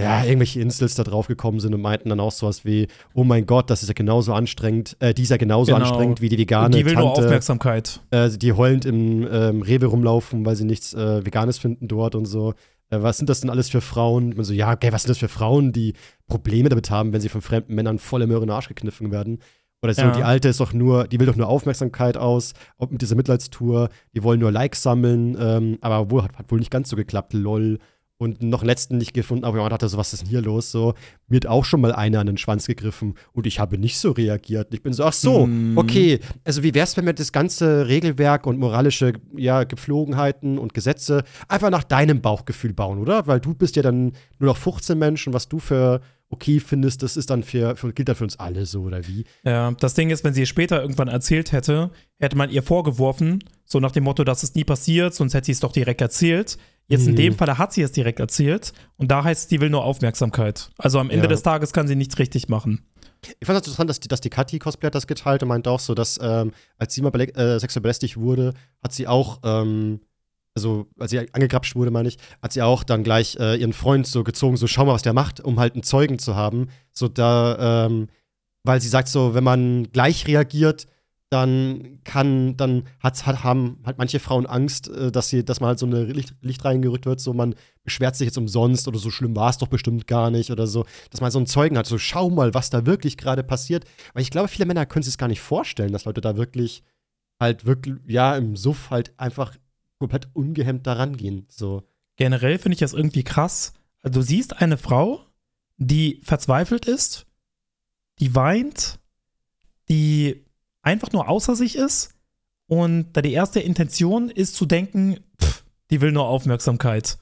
ja, irgendwelche Instils da drauf gekommen sind und meinten dann auch sowas wie, oh mein Gott, das ist ja genauso anstrengend, äh, die ist ja genauso Genau. anstrengend wie die vegane Und die will nur Tante, Aufmerksamkeit. äh, die heulend im ähm, Rewe rumlaufen, weil sie nichts äh, Veganes finden dort und so. Äh, was sind das denn alles für Frauen? Man so, ja, okay, was sind das für Frauen, die Probleme damit haben, wenn sie von fremden Männern voll im Möhren Arsch gekniffen werden? Oder so, Ja. die Alte ist doch nur, die will doch nur Aufmerksamkeit aus, auch mit dieser Mitleidstour, die wollen nur Likes sammeln, ähm, aber wohl, hat, hat wohl nicht ganz so geklappt, lol. Und noch einen letzten nicht gefunden, aber man dachte so, was ist denn hier los? So, mir hat auch schon mal einer an den Schwanz gegriffen und ich habe nicht so reagiert. Ich bin so, ach so, Mm. okay. Also wie wär's, wenn wir das ganze Regelwerk und moralische ja, Gepflogenheiten und Gesetze einfach nach deinem Bauchgefühl bauen, oder? Weil du bist ja dann nur noch 15 Menschen, was du für okay findest, das ist dann für, für gilt dann für uns alle so, oder wie? Ja, das Ding ist, wenn sie es später irgendwann erzählt hätte, hätte man ihr vorgeworfen, so nach dem Motto, das ist nie passiert, sonst hätte sie es doch direkt erzählt. Jetzt in Mhm. dem Fall hat sie es direkt erzählt und da heißt es, die will nur Aufmerksamkeit. Also am Ende Ja. des Tages kann sie nichts richtig machen. Ich fand es interessant, dass die, dass die Kathi Cosplay hat das geteilt und meinte auch so, dass ähm, als sie mal äh, sexuell belästigt wurde, hat sie auch, ähm, also als sie angegrapscht wurde, meine ich, hat sie auch dann gleich äh, ihren Freund so gezogen, so schau mal, was der macht, um halt einen Zeugen zu haben. So da, ähm, weil sie sagt so, wenn man gleich reagiert, dann kann, dann hat's, hat, haben halt manche Frauen Angst, äh, dass sie, dass man halt so eine Licht, Licht reingerückt wird, so man beschwert sich jetzt umsonst oder so schlimm war es doch bestimmt gar nicht oder so, dass man so einen Zeugen hat, so schau mal, was da wirklich gerade passiert. Weil ich glaube, viele Männer können sich es gar nicht vorstellen, dass Leute da wirklich halt wirklich, ja, im Suff halt einfach komplett ungehemmt da rangehen. So. Generell finde ich das irgendwie krass. Also du siehst eine Frau, die verzweifelt ist, die weint, die einfach nur außer sich ist und da die erste Intention ist zu denken, pff, die will nur Aufmerksamkeit.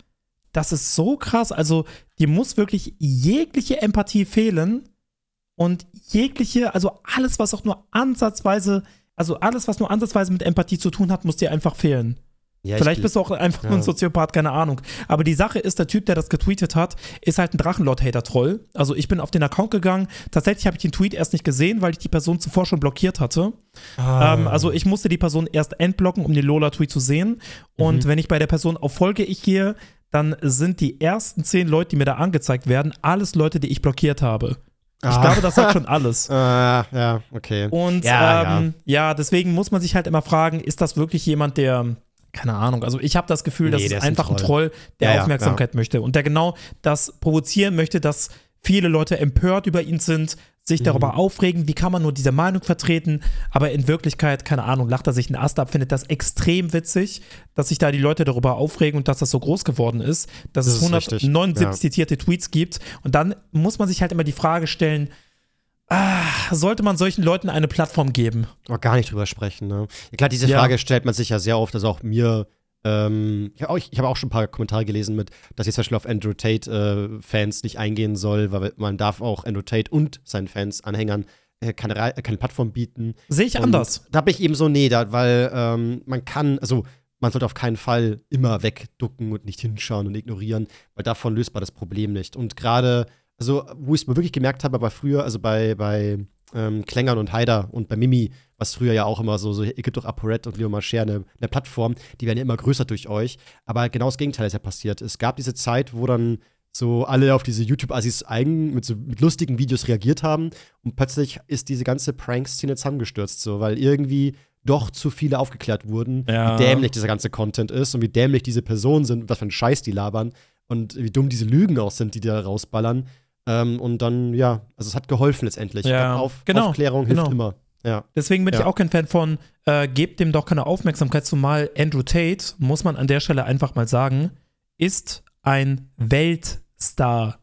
Das ist so krass. Also dir muss wirklich jegliche Empathie fehlen und jegliche, also alles, was auch nur ansatzweise, also alles, was nur ansatzweise mit Empathie zu tun hat, muss dir einfach fehlen. Ja, Vielleicht ich, bist du auch einfach nur ein ja. Soziopath, keine Ahnung. Aber die Sache ist, der Typ, der das getweetet hat, ist halt ein Drachenlord-Hater-Troll. Also ich bin auf den Account gegangen. Tatsächlich habe ich den Tweet erst nicht gesehen, weil ich die Person zuvor schon blockiert hatte. ah, Ähm, also ich musste die Person erst entblocken, um den Lola-Tweet zu sehen. Und Mhm. wenn ich bei der Person auf Folge ich gehe, dann sind die ersten zehn Leute, die mir da angezeigt werden, alles Leute, die ich blockiert habe. Ich Ah. glaube, das sagt schon alles. Ah, ja, okay. Und Ja, ähm, ja. deswegen muss man sich halt immer fragen, ist das wirklich jemand, der, keine Ahnung, also ich habe das Gefühl, das Nee, der ist ist ein einfach ein Troll. Troll, der Ja, ja, Aufmerksamkeit möchte und der genau das provozieren möchte, dass viele Leute empört über ihn sind, sich Mhm. darüber aufregen, wie kann man nur diese Meinung vertreten, aber in Wirklichkeit, keine Ahnung, lacht er sich einen Ast ab, findet das extrem witzig, dass sich da die Leute darüber aufregen und dass das so groß geworden ist, dass Das es ist richtig, 179 ja. zitierte Tweets gibt und dann muss man sich halt immer die Frage stellen, ah, sollte man solchen Leuten eine Plattform geben? auch gar nicht drüber sprechen. Ne? Klar, diese Ja. Frage stellt man sich ja sehr oft, also auch mir. Ähm, ich habe auch, hab auch schon ein paar Kommentare gelesen mit, dass ich zum Beispiel auf Andrew Tate-Fans nicht eingehen soll, weil man darf auch Andrew Tate und seinen Fans, Anhängern äh, keine, äh, keine Plattform bieten. Sehe ich Und anders. Da bin ich eben so, nee, da, weil ähm, man kann, also man sollte auf keinen Fall immer wegducken und nicht hinschauen und ignorieren, weil davon löst man das Problem nicht. Und gerade, also wo ich es mir wirklich gemerkt habe, aber früher, also bei, bei ähm, Klängern und Haider und bei Mimi, was früher ja auch immer so, so ihr gibt doch ApoRed und Leo Marcher eine, eine Plattform, die werden ja immer größer durch euch. Aber genau das Gegenteil ist ja passiert. Es gab diese Zeit, wo dann so alle auf diese YouTube-Assis eigen mit so mit lustigen Videos reagiert haben und plötzlich ist diese ganze Prank-Szene zusammengestürzt, so, weil irgendwie doch zu viele aufgeklärt wurden, Ja. wie dämlich dieser ganze Content ist und wie dämlich diese Personen sind, was für einen Scheiß die labern und wie dumm diese Lügen auch sind, die da rausballern. Ähm, und dann, ja, also es hat geholfen letztendlich. Ja, Ich Auf, genau, Aufklärung hilft genau. immer. Ja. Deswegen bin ich Ja. auch kein Fan von, äh, gebt dem doch keine Aufmerksamkeit, zumal Andrew Tate, muss man an der Stelle einfach mal sagen, ist ein Weltstar.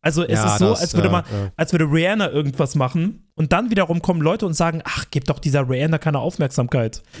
Also es Ja, ist so, das, als würde ja, man, ja. als würde Rihanna irgendwas machen und dann wiederum kommen Leute und sagen, ach, gib doch dieser Rihanna keine Aufmerksamkeit.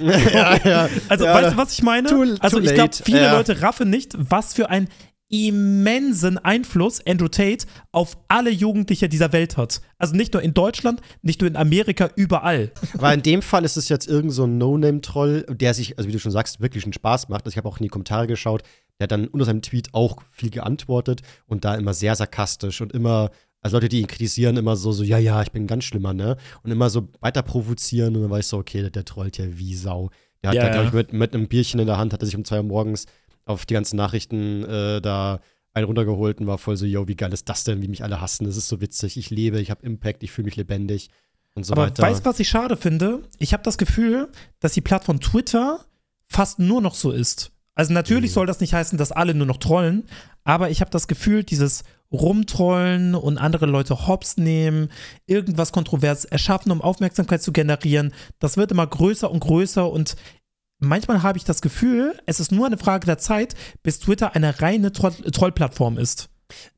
Also, weißt du, was ich meine? Too- also, too ich glaube, viele. Leute raffen nicht, was für einen immensen Einfluss Andrew Tate auf alle Jugendliche dieser Welt hat. Also nicht nur in Deutschland, nicht nur in Amerika, überall. Aber in dem Fall ist es jetzt irgend so ein No-Name-Troll, der sich, also wie du schon sagst, wirklich einen Spaß macht. Also ich habe auch in die Kommentare geschaut. Der hat dann unter seinem Tweet auch viel geantwortet und da immer sehr sarkastisch und immer Also Leute, die ihn kritisieren, immer so, so, ja, ja, ich bin ein ganz schlimmer, ne? Und immer so weiter provozieren und dann weiß ich so, okay, der, der trollt ja wie Sau. Der hat Ja, da, glaube ich, mit, mit einem Bierchen in der Hand, hat er sich um zwei Uhr morgens auf die ganzen Nachrichten äh, da einen runtergeholt und war voll so, yo, wie geil ist das denn, wie mich alle hassen, das ist so witzig, ich lebe, ich habe Impact, ich fühle mich lebendig und so Aber weiter. weißt du, was ich schade finde? Ich habe das Gefühl, dass die Plattform Twitter fast nur noch so ist. Also natürlich Mhm. soll das nicht heißen, dass alle nur noch trollen, aber ich habe das Gefühl, dieses Rumtrollen und andere Leute hops nehmen, irgendwas kontrovers erschaffen, um Aufmerksamkeit zu generieren, das wird immer größer und größer und manchmal habe ich das Gefühl, es ist nur eine Frage der Zeit, bis Twitter eine reine Troll Trollplattform ist.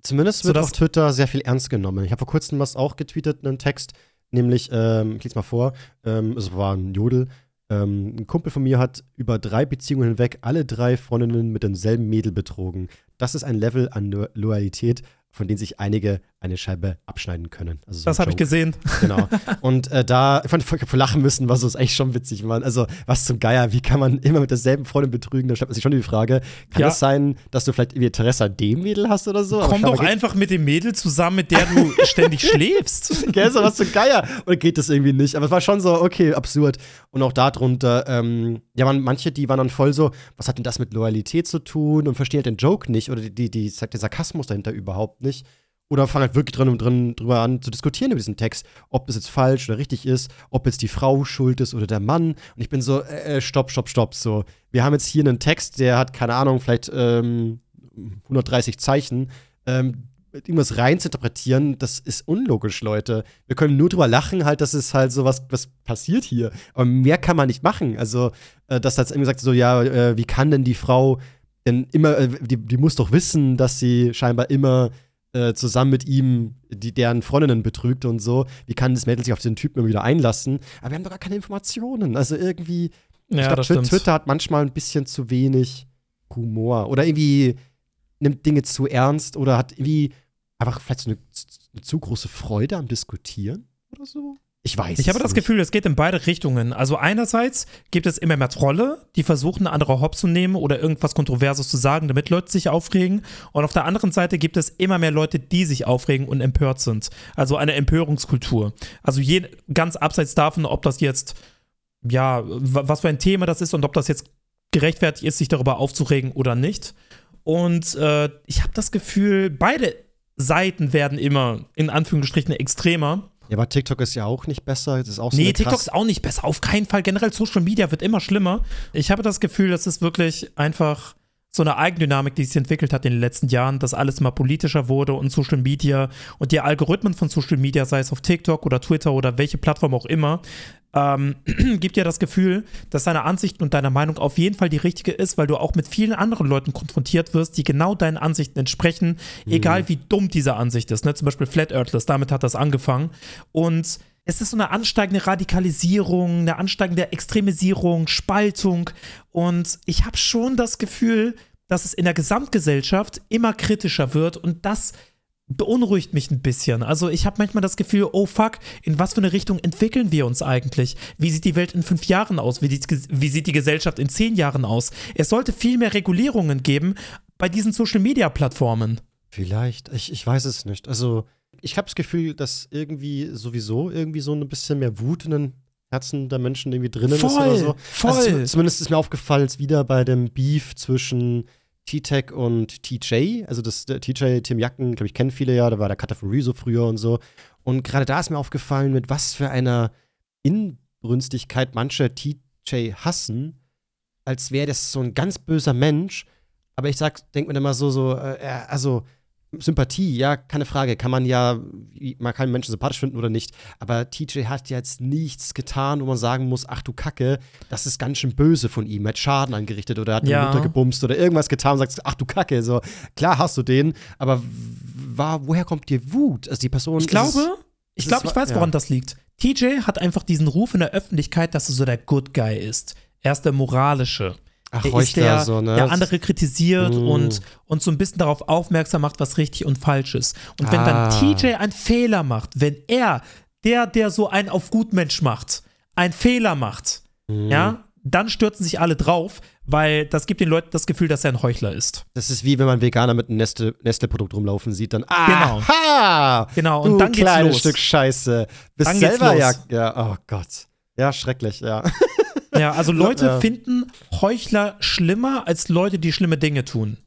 Zumindest wird Sodass- auf Twitter sehr viel ernst genommen. Ich habe vor kurzem was auch getweetet, einen Text, nämlich, ähm, ich lese mal vor, ähm, es war ein Jodel. Ähm, ein Kumpel von mir hat über drei Beziehungen hinweg alle drei Freundinnen mit demselben Mädel betrogen. Das ist ein Level an Lo Loyalität, von dem sich einige eine Scheibe abschneiden können. Also so Das habe ich gesehen. Genau. Und äh, da, ich fand, ich hab lachen müssen, war so ist eigentlich schon witzig, Mann. Also, was zum Geier, wie kann man immer mit derselben Freundin betrügen? Da stellt man sich schon die Frage, kann Ja. es sein, dass du vielleicht irgendwie Interesse an dem Mädel hast oder so? Komm doch einfach mit dem Mädel zusammen, mit der du ständig schläfst. Gell, so was zum Geier. Oder geht das irgendwie nicht? Aber es war schon so, okay, absurd. Und auch darunter, ähm, ja, man, manche, die waren dann voll so, was hat denn das mit Loyalität zu tun und verstehen halt den Joke nicht oder die, die, die sagt den Sarkasmus dahinter überhaupt nicht. Oder fangen halt wirklich drin und drin drüber an zu diskutieren über diesen Text, ob das jetzt falsch oder richtig ist, ob jetzt die Frau schuld ist oder der Mann. Und ich bin so, äh, äh, stopp, stopp, stopp. So, wir haben jetzt hier einen Text, der hat, keine Ahnung, vielleicht ähm, 130 Zeichen. Ähm, irgendwas rein zu interpretieren, das ist unlogisch, Leute. Wir können nur drüber lachen, halt, dass es halt so was, was passiert hier. Aber mehr kann man nicht machen. Also, äh, dass jetzt irgendwie sagt, so, ja, äh, wie kann denn die Frau denn immer, äh, die, die muss doch wissen, dass sie scheinbar immer äh, zusammen mit ihm die, deren Freundinnen betrügt und so. Wie kann das Mädel sich auf den Typen immer wieder einlassen? Aber wir haben doch gar keine Informationen. Also irgendwie, Ja, stimmt. Twitter hat manchmal ein bisschen zu wenig Humor oder irgendwie nimmt Dinge zu ernst oder hat irgendwie einfach vielleicht so eine, eine zu große Freude am Diskutieren oder so. Ich weiß. Ich habe das nicht. Gefühl, es geht in beide Richtungen. Also einerseits gibt es immer mehr Trolle, die versuchen, andere Hops zu nehmen oder irgendwas Kontroverses zu sagen, damit Leute sich aufregen. Und auf der anderen Seite gibt es immer mehr Leute, die sich aufregen und empört sind. Also eine Empörungskultur. Also je, ganz abseits davon, ob das jetzt, ja, wa- was für ein Thema das ist und ob das jetzt gerechtfertigt ist, sich darüber aufzuregen oder nicht. Und äh, ich habe das Gefühl, beide Seiten werden immer in Anführungsstrichen extremer. Ja, aber TikTok ist ja auch nicht besser. Das ist auch so Nee, TikTok ist auch nicht besser. Auf keinen Fall. Generell Social Media wird immer schlimmer. Ich habe das Gefühl, das ist wirklich einfach so eine Eigendynamik, die sich entwickelt hat in den letzten Jahren, dass alles immer politischer wurde und Social Media und die Algorithmen von Social Media, sei es auf TikTok oder Twitter oder welche Plattform auch immer, ähm, gibt dir das Gefühl, dass deine Ansichten und deine Meinung auf jeden Fall die richtige ist, weil du auch mit vielen anderen Leuten konfrontiert wirst, die genau deinen Ansichten entsprechen, egal wie dumm diese Ansicht ist. Ne? Zum Beispiel Flat Earthless, damit hat das angefangen. Und es ist so eine ansteigende Radikalisierung, eine ansteigende Extremisierung, Spaltung. Und ich habe schon das Gefühl, dass es in der Gesamtgesellschaft immer kritischer wird und das beunruhigt mich ein bisschen. Also ich habe manchmal das Gefühl, oh fuck, in was für eine Richtung entwickeln wir uns eigentlich? Wie sieht die Welt in fünf Jahren aus? Wie, die, wie sieht die Gesellschaft in zehn Jahren aus? Es sollte viel mehr Regulierungen geben bei diesen Social-Media-Plattformen. Vielleicht. Ich, ich weiß es nicht. Also, ich habe das Gefühl, dass irgendwie sowieso irgendwie so ein bisschen mehr Wut in den Herzen der Menschen irgendwie drinnen ist oder so. voll. Also, zum- zumindest ist mir aufgefallen, jetzt wieder bei dem Beef zwischen T-Tech und TJ. Also, das TJ, Tim Jacken, glaube ich, kennen viele ja. Da war der Cutter von Rezo früher und so. Und gerade da ist mir aufgefallen, mit was für einer Inbrünstigkeit manche TJ hassen, als wäre das so ein ganz böser Mensch. Aber ich sag, denk mir dann mal so, so, äh, äh, also Sympathie, ja, keine Frage, kann man ja, man kann Menschen sympathisch finden oder nicht. Aber TJ hat ja jetzt nichts getan, wo man sagen muss, ach du Kacke, das ist ganz schön böse von ihm. Er hat Schaden angerichtet oder hat Ja. eine Mutter gebumst oder irgendwas getan und sagst, ach du Kacke, so, klar hast du den, aber war, woher kommt dir Wut? Also die Person. Ich ist glaube, es- ich glaube, ist- ich weiß, woran ja. das liegt. TJ hat einfach diesen Ruf in der Öffentlichkeit, dass er so der Good Guy ist. Er ist der Moralische. Ach, Er ist Heuchler, der, so, ne? der andere kritisiert Mm. und, und so ein bisschen darauf aufmerksam macht, was richtig und falsch ist. Und wenn Ah. dann TJ einen Fehler macht, wenn er, der, der so einen auf Gutmensch macht, einen Fehler macht, Mhm. ja, dann stürzen sich alle drauf, weil das gibt den Leuten das Gefühl, dass er ein Heuchler ist. Das ist wie wenn man Veganer mit einem Nestle- Nestle-Produkt rumlaufen sieht, dann Genau. aha, Genau, du und dann geht's kleines los. Stück Scheiße. Bist Dann selber ja, ja, oh Gott. Ja, schrecklich, ja. Ja, also Leute Ja. finden Heuchler schlimmer als Leute, die schlimme Dinge tun.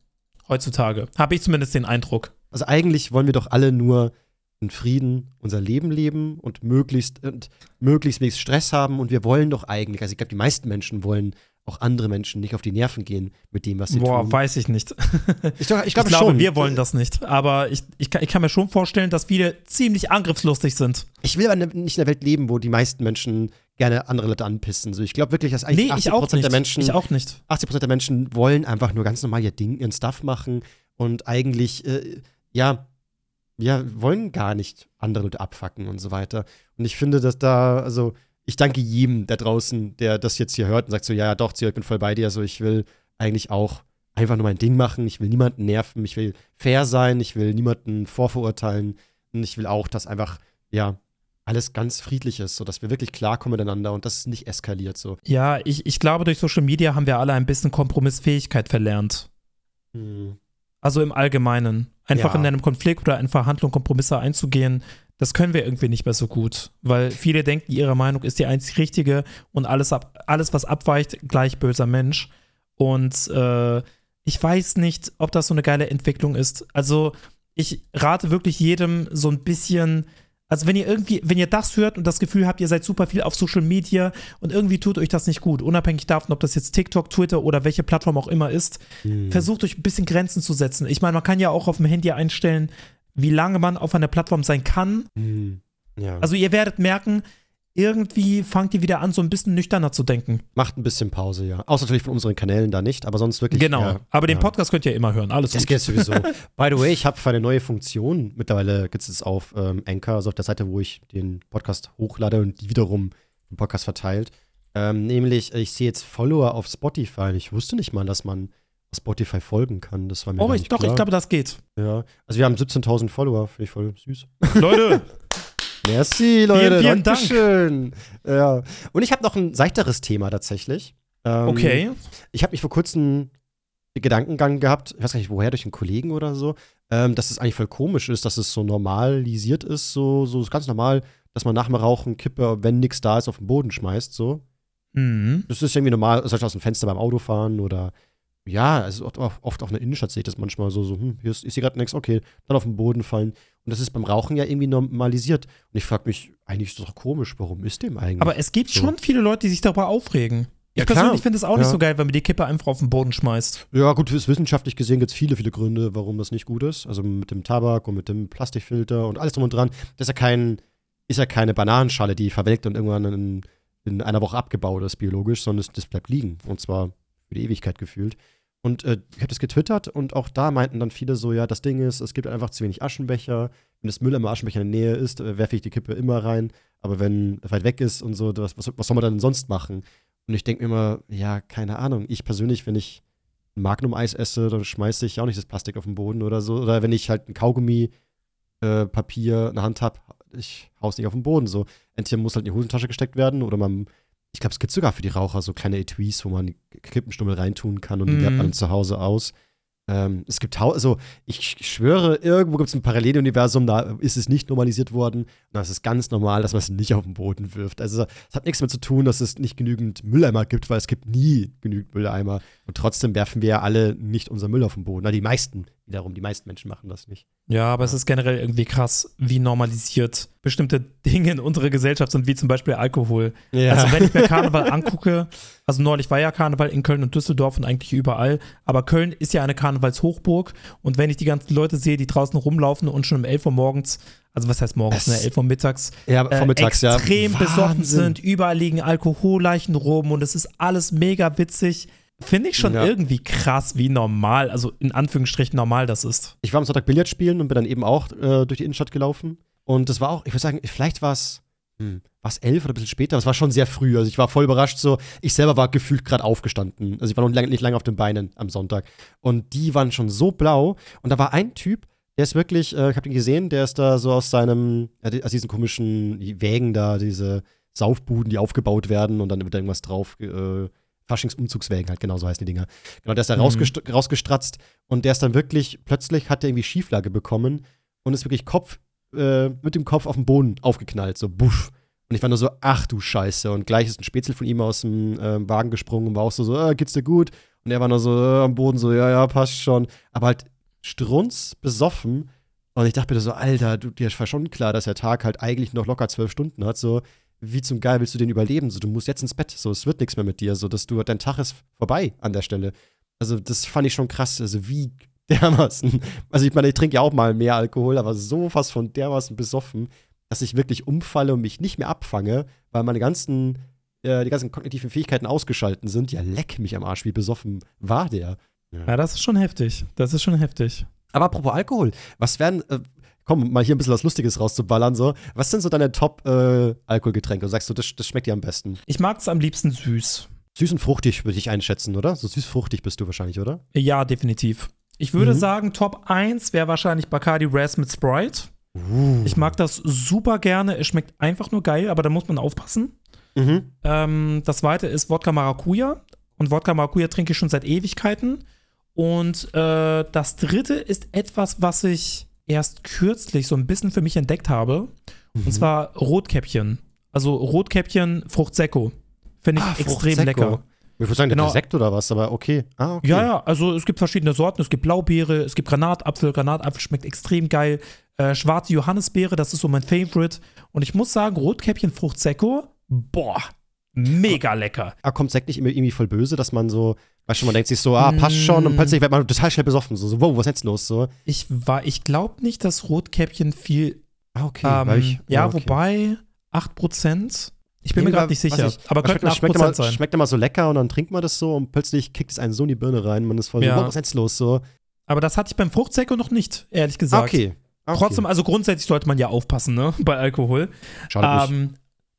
Heutzutage. Habe ich zumindest den Eindruck. Also eigentlich wollen wir doch alle nur in Frieden unser Leben leben und möglichst und möglichst wenig Stress haben und wir wollen doch eigentlich, also ich glaube, die meisten Menschen wollen auch andere Menschen nicht auf die Nerven gehen mit dem, was sie Boah, tun. weiß ich nicht. Ich, doch, ich Ich glaube glaube, schon. wir wollen das nicht. Aber ich, ich, kann, ich kann mir schon vorstellen, dass viele ziemlich angriffslustig sind. Ich will aber nicht in einer Welt leben, wo die meisten Menschen gerne andere Leute anpissen. So, ich glaube wirklich, dass eigentlich Nee, 80 ich auch nicht. der Menschen ich auch nicht. 80 der Menschen wollen einfach nur ganz normal ihr Ding, ihren Stuff machen und eigentlich, äh, ja, ja, wollen gar nicht andere Leute abfacken und so weiter. Und ich finde, dass da, also, ich danke jedem da draußen, der das jetzt hier hört und sagt so, ja, ja, doch, Zio, ich bin voll bei dir. Also, ich will eigentlich auch einfach nur mein Ding machen. Ich will niemanden nerven. Ich will fair sein. Ich will niemanden vorverurteilen. Und ich will auch, dass einfach, ja, alles ganz friedlich ist, sodass wir wirklich klarkommen miteinander und dass es nicht eskaliert so. Ja, ich, ich glaube, durch Social Media haben wir alle ein bisschen Kompromissfähigkeit verlernt. Hm. Also im Allgemeinen. Einfach Ja. in einem Konflikt oder in Verhandlungen Kompromisse einzugehen, das können wir irgendwie nicht mehr so gut. Weil viele denken, ihre Meinung ist die einzig richtige und alles, ab, alles was abweicht, gleich böser Mensch. Und äh, ich weiß nicht, ob das so eine geile Entwicklung ist. Also ich rate wirklich jedem so ein bisschen. Also wenn ihr irgendwie, wenn ihr das hört und das Gefühl habt, ihr seid super viel auf Social Media und irgendwie tut euch das nicht gut, unabhängig davon, ob das jetzt TikTok, Twitter oder welche Plattform auch immer ist, Hm. versucht euch ein bisschen Grenzen zu setzen. Ich meine, man kann ja auch auf dem Handy einstellen, wie lange man auf einer Plattform sein kann. Hm. Ja. Also ihr werdet merken, irgendwie fangt ihr wieder an, so ein bisschen nüchterner zu denken. Macht ein bisschen Pause, ja. Außer natürlich von unseren Kanälen da nicht, aber sonst wirklich. Genau. Ja, Aber den ja. Podcast könnt ihr immer hören. Alles Das gut. geht sowieso. By the way, ich habe für eine neue Funktion, mittlerweile gibt es es auf ähm, Anchor, also auf der Seite, wo ich den Podcast hochlade und die wiederum den Podcast verteilt. Ähm, nämlich, ich sehe jetzt Follower auf Spotify. Ich wusste nicht mal, dass man Spotify folgen kann. Das war mir Oh, ich, nicht doch, klar. ich glaube, das geht. Ja. Also wir haben 17.000 Follower, finde ich voll süß. Leute, Merci, Leute. vielen Dank. Dankeschön. Ja. Und ich habe noch ein seichteres Thema tatsächlich. Ähm, okay. Ich habe mich vor kurzem Gedankengang gehabt, ich weiß gar nicht woher, durch einen Kollegen oder so, ähm, dass es eigentlich voll komisch ist, dass es so normalisiert ist, so, so ist ganz normal, dass man nach dem Rauchen Kippe, wenn nichts da ist, auf den Boden schmeißt, so. Mhm. Das ist irgendwie normal, zum Beispiel aus dem Fenster beim Autofahren oder ja, also oft, oft auf einer Innenstadt sehe ich das manchmal so, so hm, hier ist, ist hier gerade nichts, okay, dann auf den Boden fallen. Und das ist beim Rauchen ja irgendwie normalisiert. Und ich frage mich, eigentlich ist das doch komisch, warum ist dem eigentlich? Aber es gibt So. schon viele Leute, die sich darüber aufregen. Ich Ja, klar. persönlich finde es auch nicht Ja. so geil, wenn man die Kippe einfach auf den Boden schmeißt. Ja, gut, wissenschaftlich gesehen gibt es viele, viele Gründe, warum das nicht gut ist. Also mit dem Tabak und mit dem Plastikfilter und alles drum und dran. Das ist ja kein, ist ja keine Bananenschale, die verwelkt und irgendwann in, in einer Woche abgebaut ist, biologisch, sondern das, das bleibt liegen. Und zwar für die Ewigkeit gefühlt. Und äh, ich habe das getwittert und auch da meinten dann viele so, ja, das Ding ist, es gibt einfach zu wenig Aschenbecher. Wenn das Müll immer Aschenbecher in der Nähe ist, äh, werfe ich die Kippe immer rein. Aber wenn weit weg ist und so, was, was, was soll man dann sonst machen? Und ich denke mir immer, ja, keine Ahnung. Ich persönlich, wenn ich ein Magnum-Eis esse, dann schmeiße ich auch nicht das Plastik auf den Boden oder so. Oder wenn ich halt ein Kaugummi, äh, in der Hand habe, ich hau's nicht auf den Boden. So, entweder muss halt in die Hosentasche gesteckt werden oder man, ich glaube, es gibt sogar für die Raucher so kleine Etuis, wo man die Kippenstummel reintun kann und die Mhm. lernt man zu Hause aus. Ähm, es gibt, also ich schwöre, irgendwo gibt es ein Paralleluniversum, da ist es nicht normalisiert worden. Und da ist es ganz normal, dass man es nicht auf den Boden wirft. Also es hat nichts damit zu tun, dass es nicht genügend Mülleimer gibt, weil es gibt nie genügend Mülleimer. Und trotzdem werfen wir ja alle nicht unser Müll auf den Boden. Na, die meisten wiederum, die meisten Menschen machen das nicht. Ja, aber es ist generell irgendwie krass, wie normalisiert bestimmte Dinge in unserer Gesellschaft sind, wie zum Beispiel Alkohol. Ja. Also wenn ich mir Karneval angucke, also neulich war ja Karneval in Köln und Düsseldorf und eigentlich überall, aber Köln ist ja eine Karnevalshochburg und wenn ich die ganzen Leute sehe, die draußen rumlaufen und schon um 11 Uhr morgens, also was heißt morgens, ne, 11 Uhr mittags, ja, äh, vormittags, ja. extrem besoffen sind, überall liegen Alkoholleichen rum und es ist alles mega witzig. Finde ich schon Ja. irgendwie krass, wie normal, also in Anführungsstrichen normal das ist. Ich war am Sonntag Billard spielen und bin dann eben auch äh, durch die Innenstadt gelaufen. Und das war auch, ich würde sagen, vielleicht war es hm, elf oder ein bisschen später, aber es war schon sehr früh. Also ich war voll überrascht so. Ich selber war gefühlt gerade aufgestanden. Also ich war noch lang, nicht lange auf den Beinen am Sonntag. Und die waren schon so blau. Und da war ein Typ, der ist wirklich, äh, ich habe ihn gesehen, der ist da so aus seinem, äh, aus diesen komischen Wägen da, diese Saufbuden, die aufgebaut werden und dann wird da irgendwas drauf äh, Faschingsumzugswägen halt, genau so heißen die Dinger. Genau, der ist da Mhm. rausgest rausgestratzt und der ist dann wirklich, plötzlich hat der irgendwie Schieflage bekommen und ist wirklich Kopf, äh, mit dem Kopf auf den Boden aufgeknallt, so buff. Und ich war nur so, ach du Scheiße. Und gleich ist ein Spätzle von ihm aus dem ähm, Wagen gesprungen und war auch so, so äh, geht's dir gut? Und er war nur so äh, am Boden, so, ja, ja, passt schon. Aber halt strunz besoffen. Und ich dachte mir so, Alter, du, dir war schon klar, dass der Tag halt eigentlich noch locker zwölf Stunden hat. So, wie zum Geil willst du den überleben? So, du musst jetzt ins Bett. So, es wird nichts mehr mit dir. So, dass du, dein Tag ist vorbei an der Stelle. Also, das fand ich schon krass. Also, wie dermaßen. Also, ich meine, ich trinke ja auch mal mehr Alkohol, aber so fast von dermaßen besoffen, dass ich wirklich umfalle und mich nicht mehr abfange, weil meine ganzen, äh, die ganzen kognitiven Fähigkeiten ausgeschalten sind. Ja, leck mich am Arsch, wie besoffen war der. Ja, das ist schon heftig. Das ist schon heftig. Aber apropos Alkohol, was wären, äh, komm, mal hier ein bisschen was Lustiges rauszuballern, so. Was sind so deine Top-Alkoholgetränke? Und sagst du, das, das schmeckt dir am besten? Ich mag es am liebsten süß. Süß und fruchtig würde ich einschätzen, oder? So süß-fruchtig bist du wahrscheinlich, oder? Ja, definitiv. Ich würde Mhm. sagen, Top 1 wäre wahrscheinlich Bacardi Raz mit Sprite. Uh. Ich mag das super gerne. Es schmeckt einfach nur geil, aber da muss man aufpassen. Mhm. Ähm, das zweite ist Wodka Maracuja. Und Wodka Maracuja trinke ich schon seit Ewigkeiten. Und äh, das dritte ist etwas, was ich erst kürzlich so ein bisschen für mich entdeckt habe. Mhm. Und zwar Rotkäppchen. Also Rotkäppchen Fruchtsäcko. Finde ich Ah, extrem lecker. Ich würde sagen, Genau. der Sekt oder was, aber okay. Ah, okay. Ja, ja, also es gibt verschiedene Sorten. Es gibt Blaubeere, es gibt Granatapfel. Granatapfel schmeckt extrem geil. Äh, schwarze Johannisbeere, das ist so mein Favorite. Und ich muss sagen, Rotkäppchen Fruchtsäcko, boah, mega lecker. Ah, kommt Sekt nicht immer irgendwie voll böse, dass man so, weißt du, man denkt sich so, ah, passt schon, und plötzlich wird man total schnell besoffen. So, so wow, was ist jetzt los? So. Ich war, ich glaube nicht, dass Rotkäppchen viel. Ah, okay. Ähm, ich- ja, okay. wobei 8%. Ich bin mir Nee, gerade nicht sicher. ich. aber Das könnten schmeckt, 8% schmeckt, immer, sein. schmeckt immer so lecker und dann trinkt man das so und plötzlich kickt es einen so in die Birne rein. Man ist voll Ja. so, wow, was ist jetzt los? So. Aber das hatte ich beim Fruchtsäcko noch nicht, ehrlich Ah, gesagt. okay. Ah, okay. Trotzdem, also grundsätzlich sollte man ja aufpassen, ne, bei Alkohol. Schadet nicht.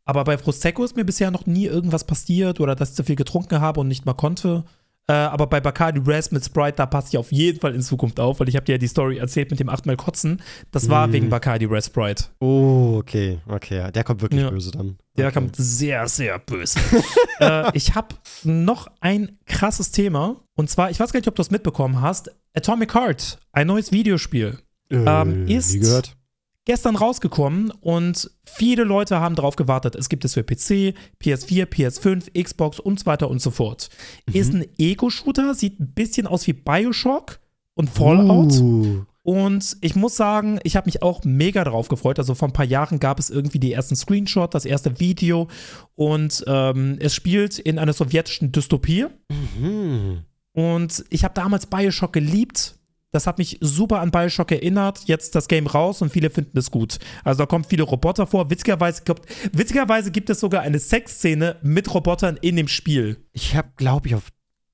Ähm, aber bei Prosecco ist mir bisher noch nie irgendwas passiert oder dass ich zu viel getrunken habe und nicht mal konnte. Äh, aber bei Bacardi Raz mit Sprite, da passe ich auf jeden Fall in Zukunft auf, weil ich habe dir ja die Story erzählt mit dem achtmal Kotzen. Das war Mm. wegen Bacardi Raz Sprite. Oh, okay, okay. Der kommt wirklich Ja. böse dann. Der okay. kommt sehr, sehr böse. äh, ich habe noch ein krasses Thema. Und zwar, ich weiß gar nicht, ob du es mitbekommen hast. Atomic Heart, ein neues Videospiel. ähm, äh, ist- Nie gehört. Gestern rausgekommen und viele Leute haben darauf gewartet. Es gibt es für PC, PS4, PS5, Xbox und so weiter und so fort. Ist ein Ego-Shooter, sieht ein bisschen aus wie Bioshock und Fallout. Uh. Und ich muss sagen, ich habe mich auch mega darauf gefreut. Also vor ein paar Jahren gab es irgendwie die ersten Screenshots, das erste Video. Und ähm, es spielt in einer sowjetischen Dystopie. Mhm. Und ich habe damals Bioshock geliebt. Das hat mich super an Bioshock erinnert. Jetzt das Game raus und viele finden es gut. Also da kommen viele Roboter vor. Witzigerweise, gibt- witzigerweise gibt es sogar eine Sexszene mit Robotern in dem Spiel. Ich habe, glaube ich, auf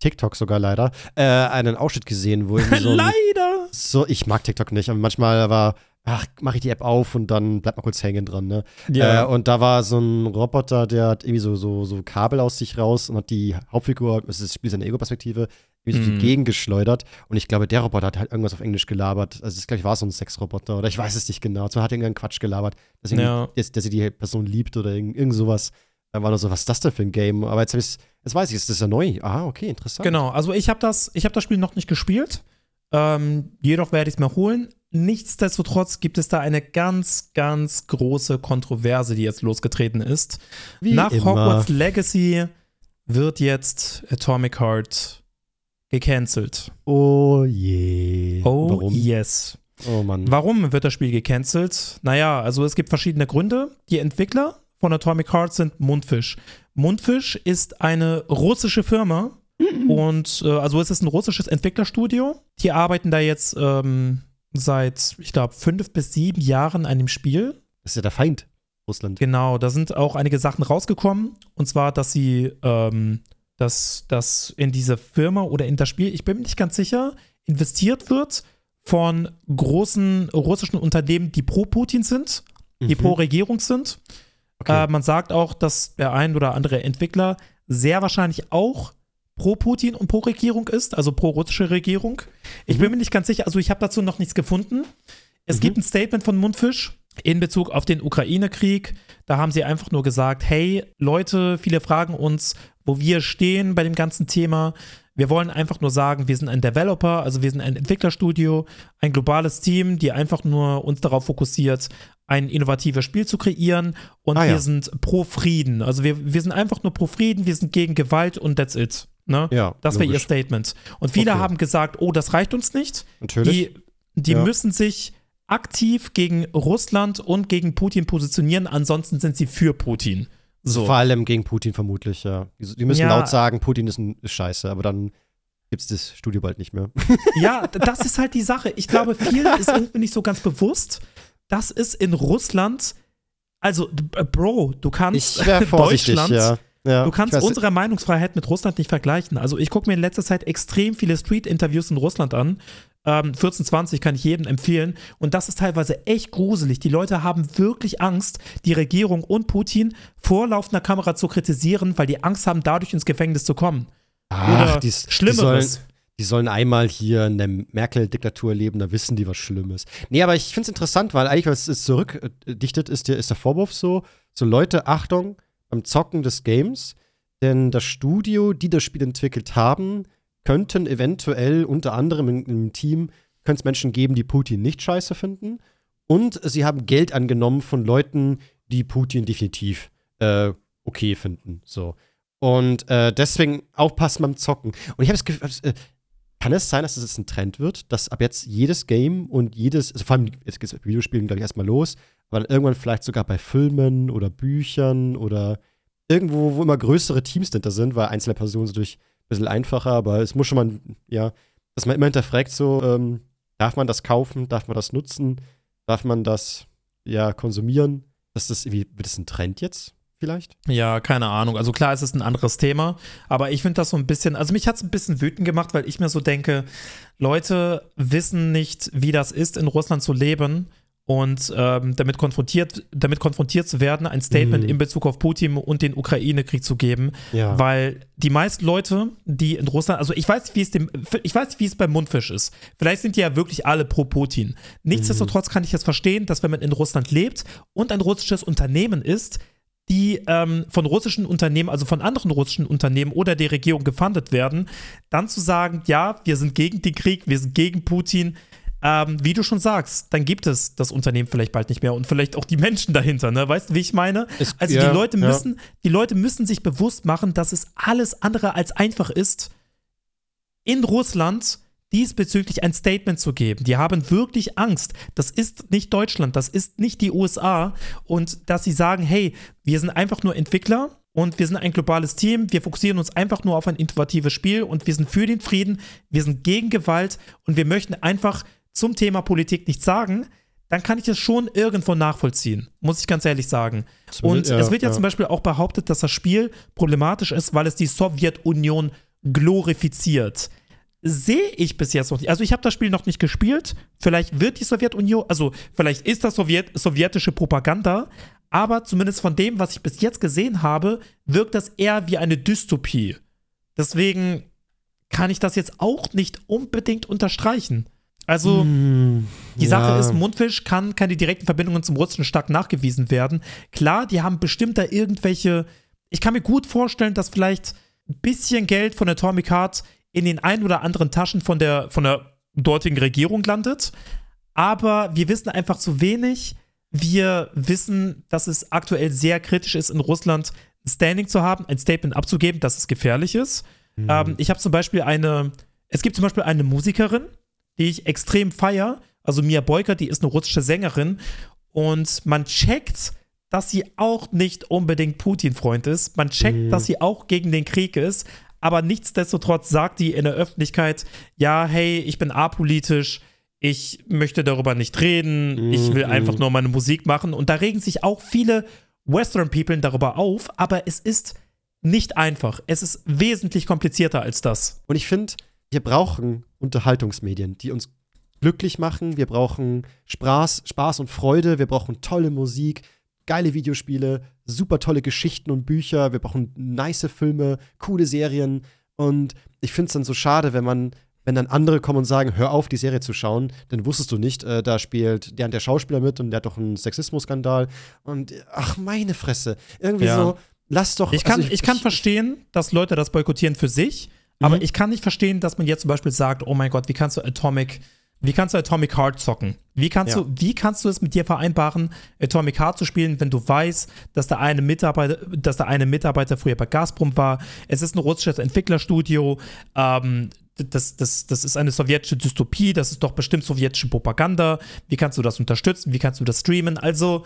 TikTok sogar leider äh, einen Ausschnitt gesehen, wo irgendwie so, Leider. so ich mag TikTok nicht, aber manchmal war, ach, mache ich die App auf und dann bleibt mal kurz hängen dran, ne? Äh, und da war so ein Roboter, der hat irgendwie so, so, so Kabel aus sich raus und hat die Hauptfigur, das ist das Spiel seine Ego-Perspektive, irgendwie so Mhm. die Gegend geschleudert. Und ich glaube, der Roboter hat halt irgendwas auf Englisch gelabert. Also, das, glaube ich, war so ein Sexroboter oder ich weiß es nicht genau. So hat er irgendeinen Quatsch gelabert, dass, Ja. dass, dass sie die Person liebt oder irgend, irgend sowas. Dann war nur so, was ist das denn für ein Game? Aber jetzt, ich's- jetzt weiß ich, ist das ja neu. Ah, okay, interessant. Genau, also ich habe das, ich hab das Spiel noch nicht gespielt. Ähm, jedoch werde ich es mir holen. Nichtsdestotrotz gibt es da eine ganz, ganz große Kontroverse, die jetzt losgetreten ist. Wie Nach immer. Hogwarts Legacy wird jetzt Atomic Heart gecancelt. Oh je. Oh Warum? yes. Oh Mann. Warum wird das Spiel gecancelt? Naja, also es gibt verschiedene Gründe. Die Entwickler von Atomic Heart sind Mundfisch. Mundfisch ist eine russische Firma und äh, also es ist ein russisches Entwicklerstudio. Die arbeiten da jetzt ähm, seit, ich glaube, fünf bis sieben Jahren an dem Spiel. Das ist ja der Feind, Russland. Genau, da sind auch einige Sachen rausgekommen. Und zwar, dass sie, ähm, dass, dass in diese Firma oder in das Spiel, ich bin mir nicht ganz sicher, investiert wird von großen russischen Unternehmen, die pro Putin sind, die Mhm. pro Regierung sind. Okay. Äh, man sagt auch, dass der ein oder andere Entwickler sehr wahrscheinlich auch pro Putin und pro Regierung ist, also pro russische Regierung. Ich Mhm. bin mir nicht ganz sicher, also ich habe dazu noch nichts gefunden. Es Mhm. gibt ein Statement von Mundfisch in Bezug auf den Ukraine-Krieg. Da haben sie einfach nur gesagt, hey Leute, viele fragen uns, wo wir stehen bei dem ganzen Thema. Wir wollen einfach nur sagen, wir sind ein Developer, also wir sind ein Entwicklerstudio, ein globales Team, die einfach nur uns darauf fokussiert, ein innovatives Spiel zu kreieren und Ah, ja. wir sind pro Frieden. Also wir, wir sind einfach nur pro Frieden, wir sind gegen Gewalt und that's it. Ne? Ja, das wäre ihr. Statement. Und viele Okay. haben gesagt, oh, das reicht uns nicht. Natürlich. Die, die Ja. müssen sich aktiv gegen Russland und gegen Putin positionieren, ansonsten sind sie für Putin. So. Vor allem gegen Putin vermutlich, ja. Die, müssen Ja. laut sagen, Putin ist, ein, ist scheiße, aber dann gibt es das Studio bald nicht mehr. Ja, das ist halt die Sache. Ich glaube, vielen ist irgendwie nicht so ganz bewusst, dass es in Russland, also, Bro, du kannst Ich Deutschland, ja. Ja. du kannst unsere Meinungsfreiheit mit Russland nicht vergleichen. Also, ich gucke mir in letzter Zeit extrem viele Street-Interviews in Russland an. Ähm, 1420 kann ich jedem empfehlen. Und das ist teilweise echt gruselig. Die Leute haben wirklich Angst, die Regierung und Putin vor laufender Kamera zu kritisieren, weil die Angst haben, dadurch ins Gefängnis zu kommen. Ach, Oder die, die sollen, Schlimmeres. die sollen einmal hier in der Merkel-Diktatur leben, da wissen die, was Schlimmes. Nee, aber ich finde es interessant, weil eigentlich, was es zurückdichtet, ist der, ist der Vorwurf so, so Leute, Achtung, beim Zocken des Games, denn das Studio, die das Spiel entwickelt haben, könnten eventuell unter anderem im, Team, könnte es Menschen geben, die Putin nicht scheiße finden. Und sie haben Geld angenommen von Leuten, die Putin definitiv äh, okay finden. So. Und äh, deswegen aufpassen beim Zocken. Und ich habe das Gefühl, kann es sein, dass es jetzt ein Trend wird, dass ab jetzt jedes Game und jedes, also vor allem, jetzt geht es bei Videospielen, glaube ich, erstmal los, aber dann irgendwann vielleicht sogar bei Filmen oder Büchern oder irgendwo, wo immer größere Teams dahinter sind, weil einzelne Personen sind natürlich ein bisschen einfacher, aber es muss schon mal, ja, dass man immer hinterfragt, so, ähm, darf man das kaufen, darf man das nutzen, darf man das, ja, konsumieren? Ist das irgendwie, wird das ein Trend jetzt vielleicht? Ja, keine Ahnung. Also klar, es ist ein anderes Thema, aber ich finde das so ein bisschen, also mich hat es ein bisschen wütend gemacht, weil ich mir so denke, Leute wissen nicht, wie das ist, in Russland zu leben und ähm, damit, konfrontiert, damit konfrontiert zu werden, ein Statement Mhm. in Bezug auf Putin und den Ukraine-Krieg zu geben, Ja. weil die meisten Leute, die in Russland, also ich weiß, wie es dem, ich weiß, wie es beim Mundfisch ist. Vielleicht sind die ja wirklich alle pro Putin. Nichtsdestotrotz kann ich jetzt verstehen, dass wenn man in Russland lebt und ein russisches Unternehmen ist, die ähm, von russischen Unternehmen, also von anderen russischen Unternehmen oder der Regierung gefundet werden, dann zu sagen, ja, wir sind gegen den Krieg, wir sind gegen Putin, ähm, wie du schon sagst, dann gibt es das Unternehmen vielleicht bald nicht mehr und vielleicht auch die Menschen dahinter, ne? Weißt du, wie ich meine? Es- also ja, die Leute ja. müssen, die Leute müssen sich bewusst machen, dass es alles andere als einfach ist, in Russland diesbezüglich ein Statement zu geben. Die haben wirklich Angst. Das ist nicht Deutschland, das ist nicht die USA. Und dass sie sagen, hey, wir sind einfach nur Entwickler und wir sind ein globales Team, wir fokussieren uns einfach nur auf ein innovatives Spiel und wir sind für den Frieden, wir sind gegen Gewalt und wir möchten einfach zum Thema Politik nichts sagen, dann kann ich es schon irgendwo nachvollziehen, muss ich ganz ehrlich sagen. Und ja, es wird ja, ja. zum Beispiel auch behauptet, dass das Spiel problematisch ist, weil es die Sowjetunion glorifiziert. Sehe ich bis jetzt noch nicht. Also ich habe das Spiel noch nicht gespielt. Vielleicht wird die Sowjetunion, also vielleicht ist das Sowjet, sowjetische Propaganda, aber zumindest von dem, was ich bis jetzt gesehen habe, wirkt das eher wie eine Dystopie. Deswegen kann ich das jetzt auch nicht unbedingt unterstreichen. Also, Hm, die Sache ja. ist, Mundfisch kann keine direkten Verbindungen zum russischen Staat nachgewiesen werden. Klar, die haben bestimmt da irgendwelche. Ich kann mir gut vorstellen, dass vielleicht ein bisschen Geld von Atomic Heart in den ein oder anderen Taschen von der, von der dortigen Regierung landet. Aber wir wissen einfach zu wenig. Wir wissen, dass es aktuell sehr kritisch ist, in Russland ein Standing zu haben, ein Statement abzugeben, dass es gefährlich ist. Ähm, ich habe zum Beispiel eine, es gibt zum Beispiel eine Musikerin, die ich extrem feier, also Mia Boyka, die ist eine russische Sängerin und man checkt, dass sie auch nicht unbedingt Putin-Freund ist. Man checkt, dass sie auch gegen den Krieg ist, aber nichtsdestotrotz sagt die in der Öffentlichkeit, ja, hey, ich bin apolitisch, ich möchte darüber nicht reden, ich will Mhm. einfach nur meine Musik machen und da regen sich auch viele Western People darüber auf, aber es ist nicht einfach. Es ist wesentlich komplizierter als das. Und ich finde, wir brauchen Unterhaltungsmedien, die uns glücklich machen. Wir brauchen Spaß, Spaß und Freude. Wir brauchen tolle Musik, geile Videospiele, super tolle Geschichten und Bücher. Wir brauchen nice Filme, coole Serien. Und ich finde es dann so schade, wenn man, wenn dann andere kommen und sagen, hör auf, die Serie zu schauen, dann wusstest du nicht, äh, da spielt der und der Schauspieler mit und der hat doch einen Sexismus-Skandal. Und ach, meine Fresse. Irgendwie Ja. so, lass doch. Ich kann, also ich, kann verstehen, dass Leute das boykottieren für sich, aber Mhm. ich kann nicht verstehen, dass man jetzt zum Beispiel sagt, oh mein Gott, wie kannst du Atomic, wie kannst du Atomic Heart zocken? Wie kannst Ja. du, wie kannst du es mit dir vereinbaren, Atomic Heart zu spielen, wenn du weißt, dass der eine Mitarbeiter, dass der eine Mitarbeiter früher bei Gazprom war? Es ist ein russisches Entwicklerstudio. Ähm, das, das, das ist eine sowjetische Dystopie, das ist doch bestimmt sowjetische Propaganda. Wie kannst du das unterstützen? Wie kannst du das streamen? Also,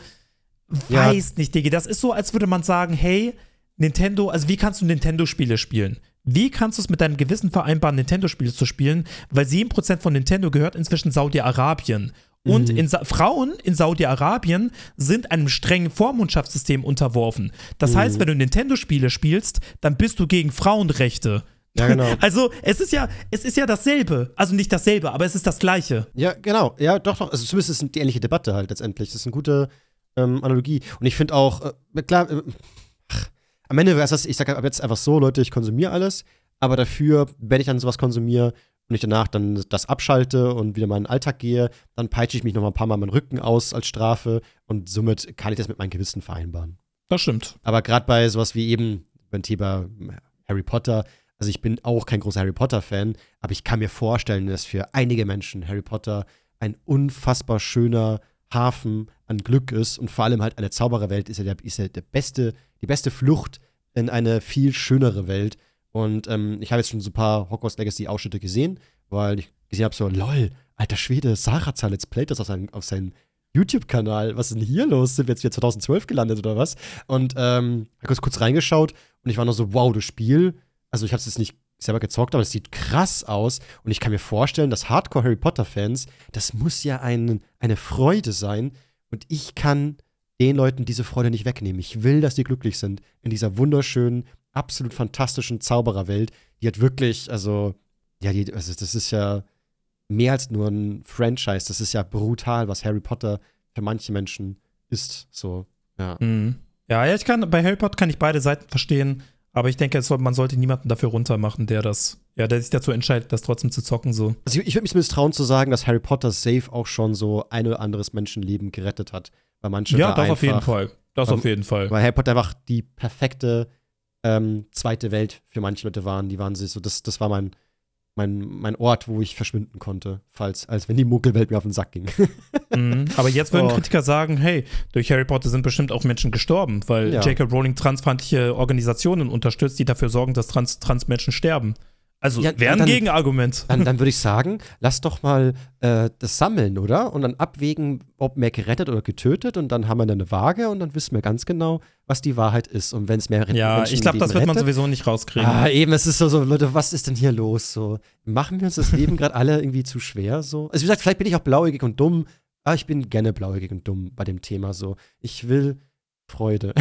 Ja. weiß nicht, Diggi. Das ist so, als würde man sagen, hey, Nintendo, also wie kannst du Nintendo-Spiele spielen? Wie kannst du es mit deinem Gewissen vereinbaren, Nintendo-Spiele zu spielen? Weil 7% von Nintendo gehört inzwischen Saudi-Arabien. Und in Sa Frauen in Saudi-Arabien sind einem strengen Vormundschaftssystem unterworfen. Das heißt, wenn du Nintendo-Spiele spielst, dann bist du gegen Frauenrechte. Ja, genau. Also, es ist ja, es ist ja dasselbe. Also nicht dasselbe, aber es ist das Gleiche. Ja, genau. Ja, doch, doch. Also zumindest ist es die ähnliche Debatte halt letztendlich. Das ist eine gute ähm, Analogie. Und ich finde auch, äh, klar, äh, am Ende wäre es das, ich sage ab jetzt einfach so, Leute, ich konsumiere alles, aber dafür, wenn ich dann sowas konsumiere und ich danach dann das abschalte und wieder meinen Alltag gehe, dann peitsche ich mich noch mal ein paar Mal meinen Rücken aus als Strafe und somit kann ich das mit meinem Gewissen vereinbaren. Das stimmt. Aber gerade bei sowas wie eben beim Thema Harry Potter, also ich bin auch kein großer Harry Potter-Fan, aber ich kann mir vorstellen, dass für einige Menschen Harry Potter ein unfassbar schöner Hafen an Glück ist und vor allem halt eine Zaubererwelt ist ja, der, ist ja der beste, die beste Flucht in eine viel schönere Welt. Und ähm, ich habe jetzt schon so ein paar Hogwarts Legacy-Ausschnitte gesehen, weil ich gesehen habe, so, lol, alter Schwede, Sarazar Let's Play das auf seinem, auf seinem YouTube-Kanal. Was ist denn hier los? Sind wir jetzt wieder 2012 gelandet oder was? Und ähm, habe kurz, kurz reingeschaut und ich war nur so, wow, das Spiel. Also ich habe es jetzt nicht selber gezockt, aber es sieht krass aus. Und ich kann mir vorstellen, dass Hardcore-Harry Potter-Fans, das muss ja ein, eine Freude sein. Und ich kann den Leuten diese Freude nicht wegnehmen. Ich will, dass die glücklich sind in dieser wunderschönen, absolut fantastischen Zaubererwelt. Die hat wirklich, also, ja, die, also das ist ja mehr als nur ein Franchise. Das ist ja brutal, was Harry Potter für manche Menschen ist. So, ja. Mhm. Ja, ich kann, bei Harry Potter kann ich beide Seiten verstehen, aber ich denke, man sollte niemanden dafür runtermachen, der das, ja, der sich dazu entscheidet, das trotzdem zu zocken, so. Also ich, ich würde mich zumindest trauen zu sagen, dass Harry Potter safe auch schon so ein oder anderes Menschenleben gerettet hat. Weil manche Ja, da das auf jeden einfach- Fall. Das Weil- auf jeden Fall. Weil Harry Potter einfach die perfekte ähm, zweite Welt für manche Leute waren. Die waren sich so, das, das war mein, mein, mein Ort, wo ich verschwinden konnte, falls, als wenn die Muggelwelt mir auf den Sack ging. Mhm. Aber jetzt würden Oh. Kritiker sagen, hey, durch Harry Potter sind bestimmt auch Menschen gestorben, weil Ja. J.K. Rowling transfeindliche Organisationen unterstützt, die dafür sorgen, dass Trans Transmenschen sterben. Also Ja, wäre ein dann- Gegenargument. Dann, dann würde ich sagen, lass doch mal äh, das sammeln, oder? Und dann abwägen, ob mehr gerettet oder getötet. Und dann haben wir eine Waage und dann wissen wir ganz genau, was die Wahrheit ist. Und wenn es mehr ja, ich glaube, das wird man sowieso nicht rauskriegen. Ah, eben, es ist so, so, Leute, was ist denn hier los? So, machen wir uns das Leben gerade alle irgendwie zu schwer? So? Also, wie gesagt, vielleicht bin ich auch blauäugig und dumm, aber ich bin gerne blauäugig und dumm bei dem Thema. So, ich will Freude.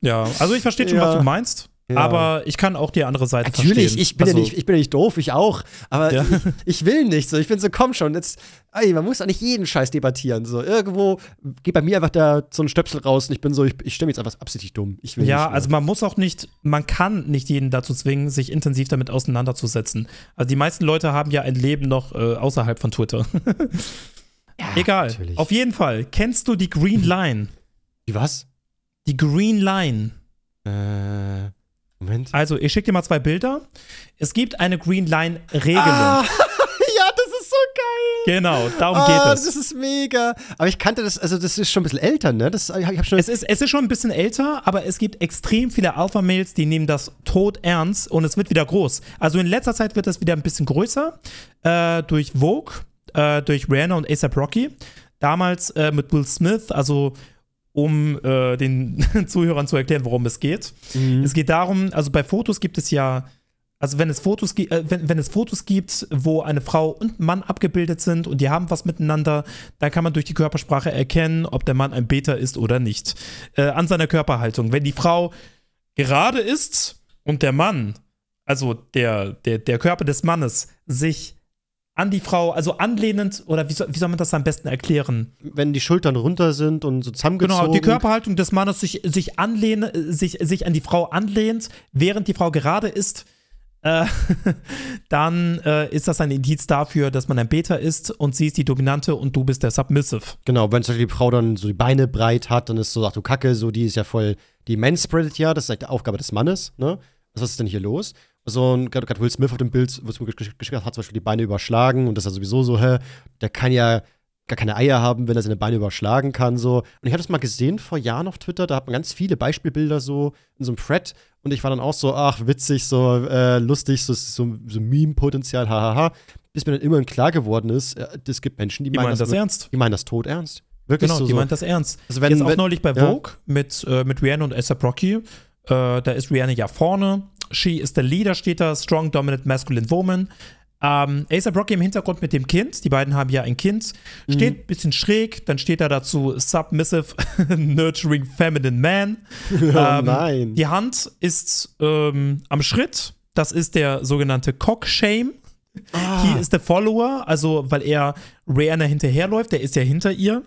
Ja, also ich verstehe schon, Ja. was du meinst, Ja. aber ich kann auch die andere Seite Natürlich, verstehen. ich bin, also, ja nicht, ich bin ja nicht doof, ich auch. Aber Ja. ich, ich will nicht so. Ich bin so, komm schon, jetzt, ey, man muss doch nicht jeden Scheiß debattieren. So, irgendwo geht bei mir einfach da so ein Stöpsel raus und ich bin so, ich, ich stimme jetzt einfach absichtlich dumm. Ich will Ja, also man muss auch nicht, man kann nicht jeden dazu zwingen, sich intensiv damit auseinanderzusetzen. Also die meisten Leute haben ja ein Leben noch äh, außerhalb von Twitter. Egal. natürlich. Auf jeden Fall. Kennst du die Green Line? Wie was? Die Green Line. Äh, Moment. Also, ich schicke dir mal zwei Bilder. Es gibt eine Green Line-Regelung. Ah, ja, das ist so geil. Genau, darum Ah, geht es. Das ist mega. Aber ich kannte das, also das ist schon ein bisschen älter, ne? Das, ich hab schon. Es ist, es ist schon ein bisschen älter, aber es gibt extrem viele Alpha-Mails, die nehmen das tot ernst und es wird wieder groß. Also in letzter Zeit wird es wieder ein bisschen größer äh, durch Vogue, äh, durch Rihanna und ASAP Rocky. Damals äh, mit Will Smith, also um äh, den Zuhörern zu erklären, worum es geht. Mhm. Es geht darum, also bei Fotos gibt es ja, also wenn es Fotos, gi- äh, wenn, wenn es Fotos gibt, wo eine Frau und ein Mann abgebildet sind und die haben was miteinander, dann kann man durch die Körpersprache erkennen, ob der Mann ein Beta ist oder nicht. Äh, an seiner Körperhaltung. Wenn die Frau gerade ist und der Mann, also der, der, der Körper des Mannes, sich an die Frau, also anlehnend, oder wie soll, wie soll man das am besten erklären? wenn die Schultern runter sind und so zusammengezogen. Genau, die Körperhaltung des Mannes sich, sich, anlehne, sich, sich an die Frau anlehnt, während die Frau gerade ist, äh, dann äh, ist das ein Indiz dafür, dass man ein Beta ist und sie ist die Dominante und du bist der Submissive. Genau, wenn zum Beispiel die Frau dann so die Beine breit hat, dann ist so, ach du Kacke, so die ist ja voll, die manspreadet ja, das ist halt die Aufgabe des Mannes, ne? Was ist denn hier los? So ein, gerade Will Smith auf dem Bild, wo es geschrieben hat, zum Beispiel die Beine überschlagen und das ist ja sowieso so, hä, der kann ja gar keine Eier haben, wenn er seine Beine überschlagen kann. So. Und ich habe das mal gesehen vor Jahren auf Twitter, da hat man ganz viele Beispielbilder so in so einem Thread und ich war dann auch so, ach, witzig, so äh, lustig, so, so, so Meme-Potenzial, hahaha. Bis mir dann immerhin klar geworden ist, äh, es gibt Menschen, die, Die meinen meinen das ernst. Die meinen das tot ernst. Wirklich Genau, so. die so. meint das ernst. Also wenn- Jetzt auch wenn- neulich bei ja. Vogue mit, äh, mit Rihanna und ASAP Rocky. Äh, da ist Rihanna ja vorne. She is the leader, steht da. Strong, dominant, masculine woman. Ähm, ASAP Rocky im Hintergrund mit dem Kind. Die beiden haben ja ein Kind. Steht ein bisschen schräg. Dann steht da dazu Submissive, Nurturing, Feminine Man. oh Ähm, nein. Die Hand ist ähm, am Schritt. Das ist der sogenannte Cock-Shame. Ah. He is the follower, also weil er Rihanna hinterherläuft, der ist ja hinter ihr.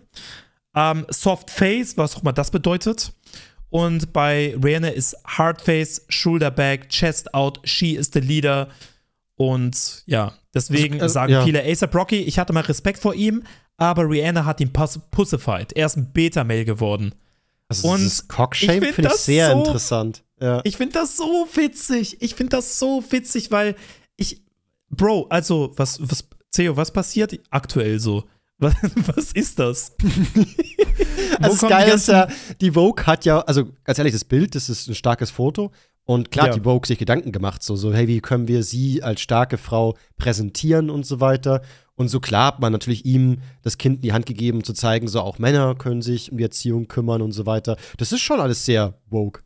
Ähm, Soft Face, was auch immer das bedeutet. Und bei Rihanna ist Hard Face, Shoulder Back, Chest Out, She is the Leader. Und ja, deswegen Also, äh, sagen ja. viele ASAP Rocky, ich hatte mal Respekt vor ihm, aber Rihanna hat ihn pussified. Er ist ein Beta-Mail geworden. also und dieses Cockshame ich find finde ich sehr so- interessant. Ja. Ich finde das so witzig. Ich finde das so witzig, weil ich, Bro, also, was, was, Theo, was passiert aktuell so? Was, was ist das? Also das Geile ist ja, die Vogue hat ja, also ganz ehrlich, das Bild, das ist ein starkes Foto. Und klar, Ja. hat die Vogue sich Gedanken gemacht, so, so, hey, wie können wir sie als starke Frau präsentieren und so weiter. Und so klar hat man natürlich ihm das Kind in die Hand gegeben, um zu zeigen, so auch Männer können sich um die Erziehung kümmern und so weiter. Das ist schon alles sehr woke.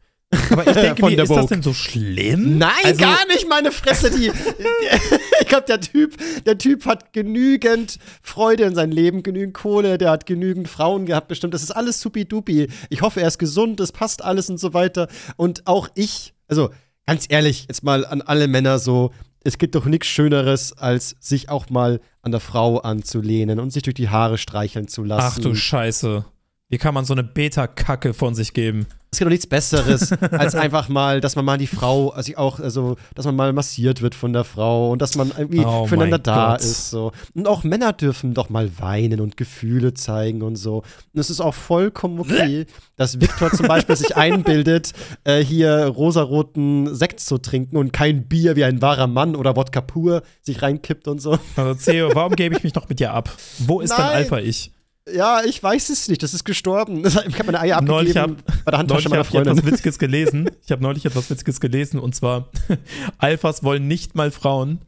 Aber ich denke, Von wie, der ist das Vogue. denn so schlimm? Nein, Also- gar nicht, meine Fresse. Die, ich glaube, der Typ, der Typ hat genügend Freude in seinem Leben, genügend Kohle, der hat genügend Frauen gehabt, bestimmt. Das ist alles supi-dupi. Ich hoffe, er ist gesund, es passt alles und so weiter. Und auch ich, also ganz ehrlich, jetzt mal an alle Männer so, es gibt doch nichts Schöneres, als sich auch mal an der Frau anzulehnen und sich durch die Haare streicheln zu lassen. Ach du Scheiße. Wie kann man so eine Beta-Kacke von sich geben? Es gibt doch nichts Besseres, als einfach mal, dass man mal die Frau, also auch, also, dass man mal massiert wird von der Frau und dass man irgendwie Oh füreinander da Gott. ist. So. Und auch Männer dürfen doch mal weinen und Gefühle zeigen und so. Und es ist auch vollkommen okay, dass Viktor zum Beispiel sich einbildet, äh, hier rosaroten Sekt zu trinken und kein Bier wie ein wahrer Mann oder Wodka pur sich reinkippt und so. Also Theo, warum gebe ich mich noch mit dir ab? Wo ist dein Nein. Alpha-Ich? Ja, ich weiß es nicht, das ist gestorben. Ich habe meine Eier Neulich abgegeben bei der Neulich Handtasche meiner habe ich etwas Freundin. Witziges gelesen. Ich habe neulich etwas Witziges gelesen und zwar: Alphas wollen nicht mal Frauen,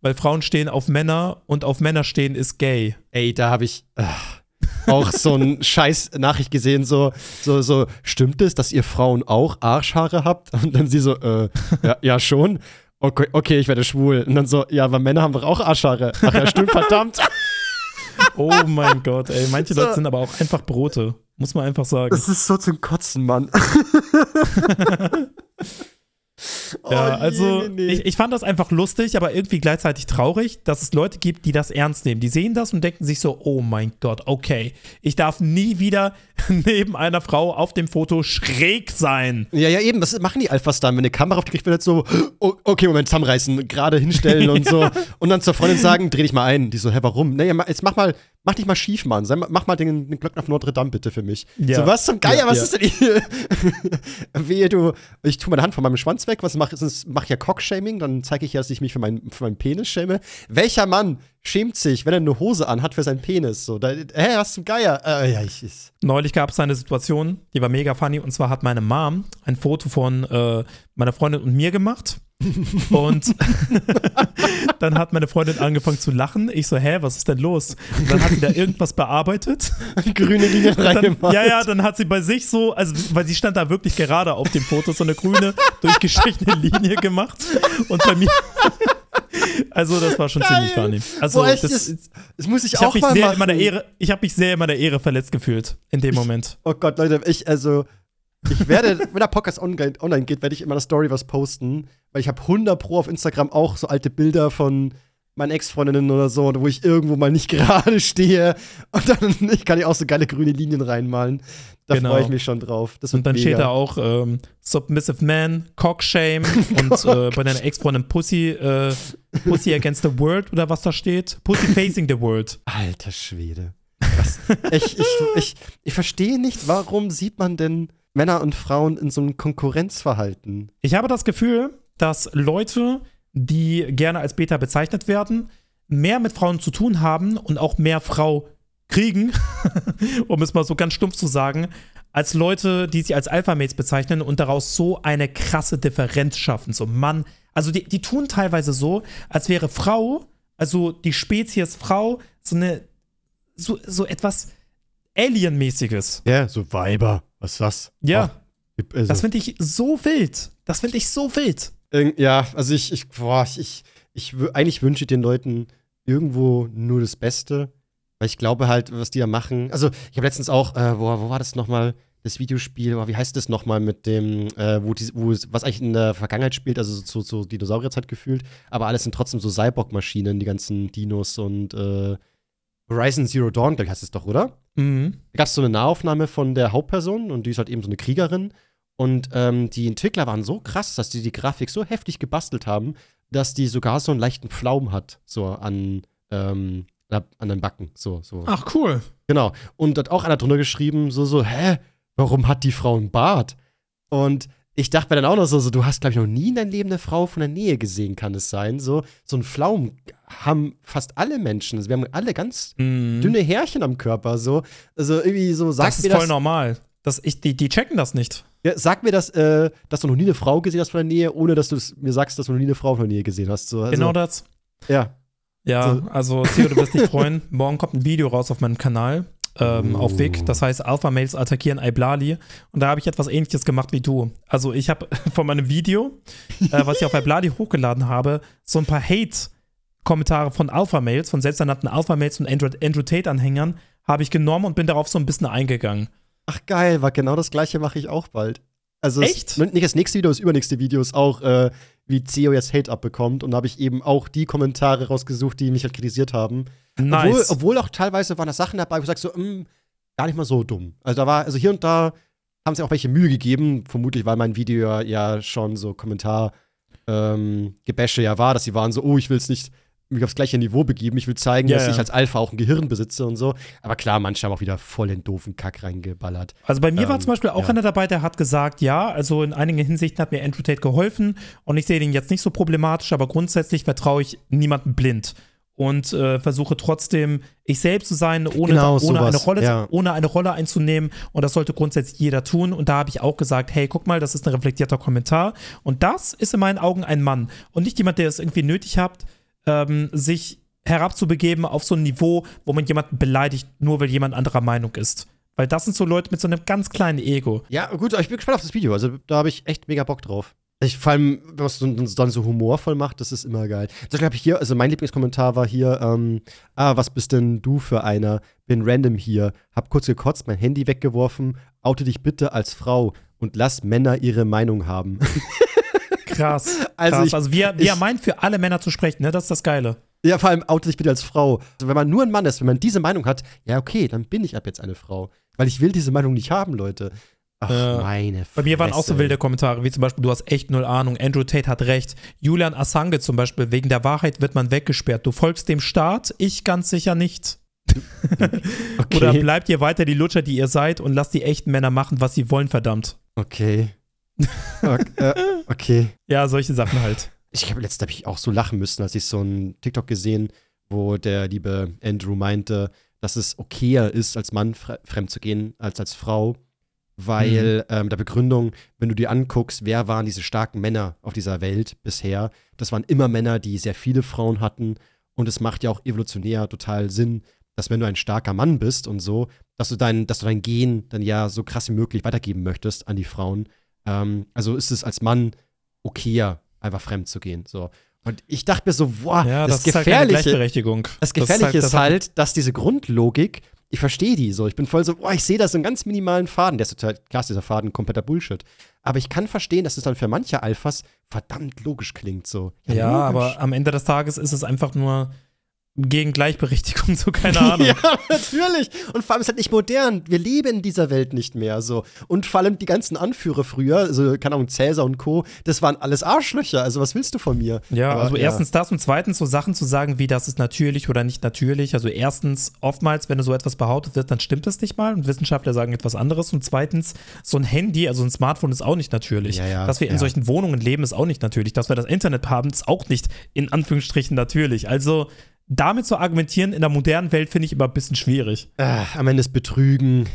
weil Frauen stehen auf Männer und auf Männer stehen ist gay. Ey, da habe ich ach, auch so ein scheiß Nachricht gesehen, so, so, so, stimmt es, dass ihr Frauen auch Arschhaare habt? Und dann sie so, äh, ja, ja schon. Okay, okay, ich werde schwul. Und dann so, ja, aber Männer haben doch auch Arschhaare. Ach ja, stimmt, verdammt. Oh mein Gott, ey. Manche So. Leute sind aber auch einfach Brote. Muss man einfach sagen. Das ist so zum Kotzen, Mann. Oh, Ja, also je, nee. ich, ich fand das einfach lustig, aber irgendwie gleichzeitig traurig, dass es Leute gibt, die das ernst nehmen. Die sehen das und denken sich so, oh mein Gott, okay, ich darf nie wieder neben einer Frau auf dem Foto schräg sein. Ja, ja, eben, was machen die Alphas dann, wenn eine Kamera aufgekriegt wird, so, oh, okay, Moment, zusammenreißen, gerade hinstellen und so. Und dann zur Freundin sagen, dreh dich mal ein. Die so, hä, warum? Nee, ma- jetzt mach mal, mach dich mal schief, Mann. Sei, mach mal den, den Glocken auf Notre Dame bitte für mich. Ja. So, was zum Geier, Ja, was ja. ist denn hier? Wehe, du, ich tu meine Hand von meinem Schwanz weg, was mach, sonst mach ich ja Cockshaming, dann zeige ich ja, dass ich mich für, mein, für meinen Penis schäme. Welcher Mann schämt sich, wenn er eine Hose anhat für seinen Penis? So, da, hä, was zum Geier? Äh, ja, ich, ich Neulich gab es eine Situation, die war mega funny, und zwar hat meine Mom ein Foto von äh, meiner Freundin und mir gemacht. Und dann hat meine Freundin angefangen zu lachen. Ich so, hä, was ist denn los? Und dann hat sie da irgendwas bearbeitet. grüne Linie reingemacht. ja, ja, dann hat sie bei sich so, also weil sie stand da wirklich gerade auf dem Foto, so eine grüne, durchgestrichene Linie gemacht. Und bei mir. Also, das war schon ziemlich Geil. funny. Also, Boah, echt, das, das, das muss ich, ich auch habe mich, mal sehr machen. in meiner Ehre- ich hab mich sehr in meiner Ehre verletzt gefühlt in dem Moment. Oh Gott, Leute, ich, also, ich werde, wenn der Podcast online, geht, werde ich in meiner Story was posten, weil ich habe 100 Pro auf Instagram auch so alte Bilder von meinen Ex-Freundinnen oder so, wo ich irgendwo mal nicht gerade stehe. Und dann ich kann ich auch so geile grüne Linien reinmalen. Da Genau. freue ich mich schon drauf. Das Und dann mega. steht da auch ähm, Submissive Man, Cockshame und äh, bei deiner Ex-Freundin Pussy, äh, Pussy Against the World oder was da steht. Pussy Facing the World. Alter Schwede. Ich ich, ich, ich verstehe nicht, warum sieht man denn Männer und Frauen in so einem Konkurrenzverhalten? Ich habe das Gefühl, dass Leute, die gerne als Beta bezeichnet werden, mehr mit Frauen zu tun haben und auch mehr Frau kriegen, um es mal so ganz stumpf zu sagen, als Leute, die sich als Alpha-Mates bezeichnen und daraus so eine krasse Differenz schaffen. So, Mann, also die, die tun teilweise so, als wäre Frau, also die Spezies Frau, so eine, so, so etwas Alien-mäßiges. Ja, so Weiber. Was ist das? Ja. Ach, also, Das finde ich so wild. Das finde ich so wild. Ja, also ich, ich, boah, ich, ich, ich eigentlich wünsche ich den Leuten irgendwo nur das Beste, weil ich glaube halt, was die da machen. Also ich habe letztens auch, äh, wo, wo war das nochmal? Das Videospiel, oh, wie heißt das nochmal mit dem, äh, wo, die, wo es, was eigentlich in der Vergangenheit spielt, also so, so Dinosaurierzeit gefühlt, aber alles sind trotzdem so Cyborg-Maschinen, die ganzen Dinos und äh, Horizon Zero Dawn, glaube ich, heißt es doch, oder? Mhm. Da gab es so eine Nahaufnahme von der Hauptperson und die ist halt eben so eine Kriegerin. Und ähm, die Entwickler waren so krass, dass die die Grafik so heftig gebastelt haben, dass die sogar so einen leichten Pflaum hat, so an, ähm, an den Backen. So, so. Ach, cool. Genau. Und hat auch einer drunter geschrieben, so, so, hä, warum hat die Frau einen Bart? Und ich dachte mir dann auch noch so, so du hast, glaube ich, noch nie in deinem Leben eine Frau von der Nähe gesehen, kann es sein. So, so ein Pflaum haben fast alle Menschen. Also wir haben alle ganz Mhm. dünne Härchen am Körper. So. Also irgendwie so, sagt das ist voll das, normal. Das, ich, die, die checken das nicht. ja, sag mir das, äh, dass du noch nie eine Frau gesehen hast von der Nähe, ohne dass du mir sagst, dass du noch nie eine Frau von der Nähe gesehen hast. So, also, genau das. Ja. Ja, So. also Theo, du wirst dich freuen. Morgen kommt ein Video raus auf meinem Kanal. Ähm, Oh. auf Vic, das heißt Alpha Males attackieren Iblali und da habe ich etwas ähnliches gemacht wie du. Also ich habe von meinem Video, äh, was ich auf Iblali hochgeladen habe, so ein paar Hate-Kommentare von Alpha Males, von selbsternannten Alpha Males und Andrew, Andrew Tate-Anhängern, habe ich genommen und bin darauf so ein bisschen eingegangen. Ach geil, war genau das gleiche mache ich auch bald. Also es- Echt? nicht das nächste Video, das übernächste Video ist auch, äh, wie CEO jetzt Hate abbekommt. Und da habe ich eben auch die Kommentare rausgesucht, die mich halt kritisiert haben. Obwohl, Nice. obwohl auch teilweise waren da Sachen dabei, wo ich sag so, mm, gar nicht mal so dumm. Also da war, also hier und da haben sie auch welche Mühe gegeben, vermutlich, weil mein Video ja, ja schon so Kommentar ähm, Gebäsche ja war, dass sie waren so, oh, ich will es nicht mich aufs gleiche Niveau begeben, ich will zeigen, Ja, dass ja. ich als Alpha auch ein Gehirn besitze und so. Aber klar, manche haben auch wieder voll den doofen Kack reingeballert. Also bei mir war Ähm, zum Beispiel auch ja. einer dabei, der hat gesagt, ja, also in einigen Hinsichten hat mir Andrew Tate geholfen und ich sehe den jetzt nicht so problematisch, aber grundsätzlich vertraue ich niemandem blind und äh, versuche trotzdem ich selbst zu sein, ohne, Genau, ohne, sowas, eine Rolle, ja. ohne eine Rolle einzunehmen und das sollte grundsätzlich jeder tun und da habe ich auch gesagt, hey, guck mal, das ist ein reflektierter Kommentar und das ist in meinen Augen ein Mann und nicht jemand, der es irgendwie nötig hat, ähm, sich herabzubegeben auf so ein Niveau, wo man jemanden beleidigt, nur weil jemand anderer Meinung ist. Weil das sind so Leute mit so einem ganz kleinen Ego. Ja, gut, ich bin gespannt auf das Video. Also da habe ich echt mega Bock drauf. Ich, vor allem, wenn man es dann- dann so humorvoll macht, das ist immer geil. Zum Beispiel habe ich hier, also mein Lieblingskommentar war hier, ähm, ah, was bist denn du für einer? Bin random hier, hab kurz gekotzt, mein Handy weggeworfen, oute dich bitte als Frau und lass Männer ihre Meinung haben. Krass. Also krass. ich- also wie er, wie er meint, für alle Männer zu sprechen, ne? Das ist das Geile. ja, vor allem oute dich bitte als Frau. Also wenn man nur ein Mann ist, wenn man diese Meinung hat, ja, okay, dann bin ich ab jetzt eine Frau. Weil ich will diese Meinung nicht haben, Leute. Ach, Ja. meine Bei mir waren auch so Fresse. wilde Kommentare, wie zum Beispiel, du hast echt null Ahnung, Andrew Tate hat recht. Julian Assange zum Beispiel, wegen der Wahrheit wird man weggesperrt. Du folgst dem Staat, ich ganz sicher nicht. Okay. Oder bleibt ihr weiter die Lutscher, die ihr seid und lasst die echten Männer machen, was sie wollen, verdammt. Okay. Okay. äh, okay. Ja, solche Sachen halt. Ich habe letztens hab ich auch so lachen müssen, als ich so ein TikTok gesehen, wo der liebe Andrew meinte, dass es okayer ist, als Mann fre fremd zu gehen, als als Frau. Weil ähm, der Begründung, wenn du dir anguckst, wer waren diese starken Männer auf dieser Welt bisher, das waren immer Männer, die sehr viele Frauen hatten. Und es macht ja auch evolutionär total Sinn, dass wenn du ein starker Mann bist und so, dass du dein, dass du dein Gen dann ja so krass wie möglich weitergeben möchtest an die Frauen. Ähm, also ist es als Mann okayer, einfach fremd zu gehen. So. Und ich dachte mir so, boah, Ja, das, das, ist halt Gefährliche, Gleichberechtigung. das Gefährliche ist das hat- halt, dass diese Grundlogik ich verstehe die so. Ich bin voll so, boah, ich sehe da so einen ganz minimalen Faden. Der ist total, klar ist dieser Faden kompletter Bullshit. Aber ich kann verstehen, dass es dann für manche Alphas verdammt logisch klingt so. Ja, logisch. aber am Ende des Tages ist es einfach nur gegen Gleichberechtigung, so keine Ahnung. ja, natürlich. Und vor allem ist halt nicht modern. Wir leben in dieser Welt nicht mehr so. Und vor allem die ganzen Anführer früher, also keine Ahnung, Cäsar und Co., das waren alles Arschlöcher. Also was willst du von mir? Ja, Aber, also ja. erstens das und zweitens so Sachen zu sagen, wie das ist natürlich oder nicht natürlich. Also erstens, oftmals, wenn du so etwas behauptet wird, dann stimmt das nicht mal und Wissenschaftler sagen etwas anderes. Und zweitens, so ein Handy, also ein Smartphone ist auch nicht natürlich. Ja, ja, Dass wir in solchen Wohnungen leben, ist auch nicht natürlich. Dass wir das Internet haben, ist auch nicht in Anführungsstrichen natürlich. Also damit zu argumentieren in der modernen Welt finde ich immer ein bisschen schwierig. Ah, am Ende das Betrügen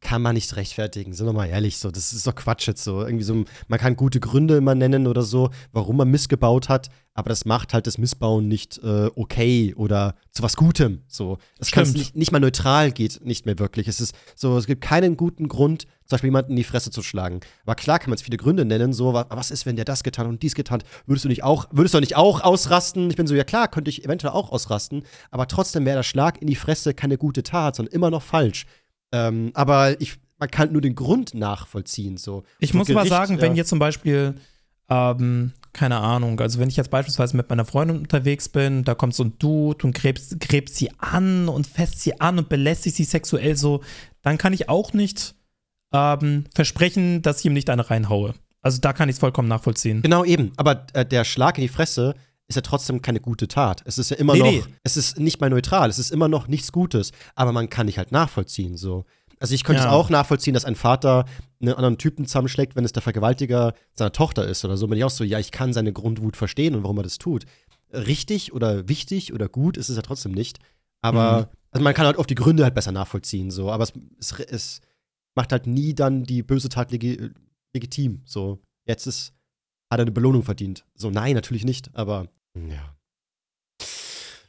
kann man nicht rechtfertigen, sind wir mal ehrlich, so, das ist doch Quatsch jetzt so. Irgendwie so, man kann gute Gründe immer nennen oder so, warum man missgebaut hat, aber das macht halt das Missbauen nicht äh, okay oder zu was Gutem. So. Es kann nicht, nicht mal neutral geht nicht mehr wirklich. Es ist so, es gibt keinen guten Grund, zum Beispiel jemanden in die Fresse zu schlagen. Aber klar kann man es viele Gründe nennen, so, wa- was ist, wenn der das getan und dies getan hat? Würdest du nicht auch, würdest du nicht auch ausrasten? Ich bin so, ja klar, könnte ich eventuell auch ausrasten, aber trotzdem wäre der Schlag in die Fresse keine gute Tat, sondern immer noch falsch. Ähm, aber ich, man kann nur den Grund nachvollziehen. So. Ich muss mal Gericht, sagen, wenn jetzt zum Beispiel, ähm, keine Ahnung, also wenn ich jetzt beispielsweise mit meiner Freundin unterwegs bin, da kommt so ein Dude und gräbst, gräbt sie an und fässt sie an und belästigt sie sexuell so, dann kann ich auch nicht ähm, versprechen, dass ich ihm nicht eine reinhaue. Also da kann ich es vollkommen nachvollziehen. Genau eben. Aber äh, der Schlag in die Fresse ist ja trotzdem keine gute Tat. Es ist ja immer Nee, noch, nee. es ist nicht mal neutral, es ist immer noch nichts Gutes. Aber man kann dich halt nachvollziehen. So. Also ich könnte Ja. es auch nachvollziehen, dass ein Vater einen anderen Typen zusammenschlägt, wenn es der Vergewaltiger seiner Tochter ist oder so. Bin ich auch so, ja, ich kann seine Grundwut verstehen und warum er das tut. Richtig oder wichtig oder gut ist es ja trotzdem nicht. Aber Mhm. also man kann halt oft die Gründe halt besser nachvollziehen. So. Aber es, es, es macht halt nie dann die böse Tat legi legitim. So, jetzt ist, hat er eine Belohnung verdient. So, nein, natürlich nicht, aber ja.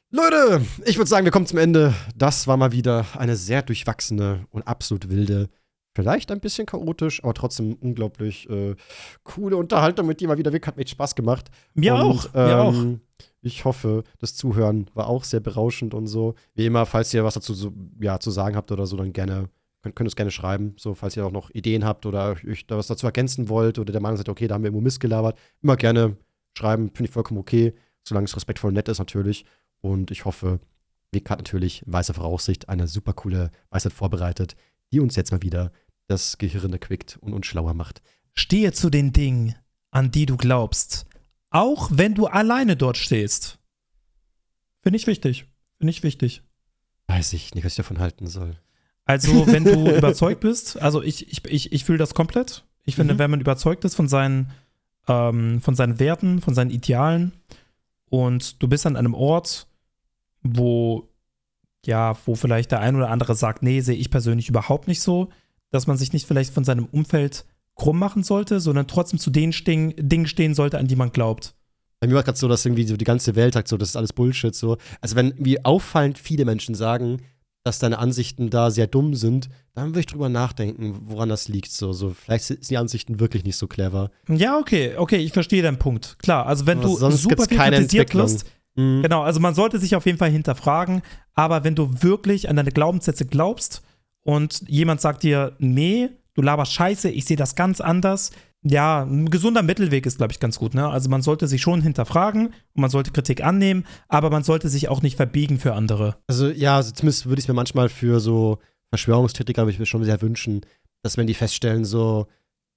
Leute, ich würde sagen, wir kommen zum Ende. Das war mal wieder eine sehr durchwachsene und absolut wilde, vielleicht ein bisschen chaotisch, aber trotzdem unglaublich äh, coole Unterhaltung mit dir mal wieder. Wirklich hat mir echt Spaß gemacht. Mir Und, auch, mir auch. ähm, Ich hoffe, das Zuhören war auch sehr berauschend und so. Wie immer, falls ihr was dazu so, ja, zu sagen habt oder so, dann gerne, könnt, könnt es gerne schreiben. So, falls ihr auch noch Ideen habt oder euch da was dazu ergänzen wollt oder der Meinung seid, okay, da haben wir irgendwo Mist gelabert, immer gerne schreiben, finde ich vollkommen okay, solange es respektvoll und nett ist natürlich. Und ich hoffe, Vic hat natürlich in weißer Voraussicht eine super coole Weisheit vorbereitet, die uns jetzt mal wieder das Gehirn erquickt und uns schlauer macht. Stehe zu den Dingen, an die du glaubst, auch wenn du alleine dort stehst. Finde ich wichtig. Finde ich wichtig. Weiß ich nicht, was ich davon halten soll. Also, wenn du überzeugt bist, also ich, ich, ich, ich fühle das komplett. Ich finde, Mhm. wenn man überzeugt ist von seinen, ähm, von seinen Werten, von seinen Idealen und du bist an einem Ort, wo, ja, wo vielleicht der ein oder andere sagt, nee, sehe ich persönlich überhaupt nicht so, dass man sich nicht vielleicht von seinem Umfeld krumm machen sollte, sondern trotzdem zu den Stehen, Dingen stehen sollte, an die man glaubt. Bei mir war gerade so, dass irgendwie so die ganze Welt sagt, so, das ist alles Bullshit. So. Also, wenn wie auffallend viele Menschen sagen, dass deine Ansichten da sehr dumm sind, dann würde ich drüber nachdenken, woran das liegt. So, so vielleicht sind die Ansichten wirklich nicht so clever. Ja, okay, okay, ich verstehe deinen Punkt. Klar, also wenn Aber du super viel kritisiert wirst, Mhm. Genau, also man sollte sich auf jeden Fall hinterfragen, aber wenn du wirklich an deine Glaubenssätze glaubst und jemand sagt dir, nee, du laberst scheiße, ich sehe das ganz anders, ja, ein gesunder Mittelweg ist, glaube ich, ganz gut. Ne? Also man sollte sich schon hinterfragen und man sollte Kritik annehmen, aber man sollte sich auch nicht verbiegen für andere. Also, ja, also zumindest würde ich es mir manchmal für so Verschwörungstheoretiker würde ich mir schon sehr wünschen, dass wenn die feststellen, so,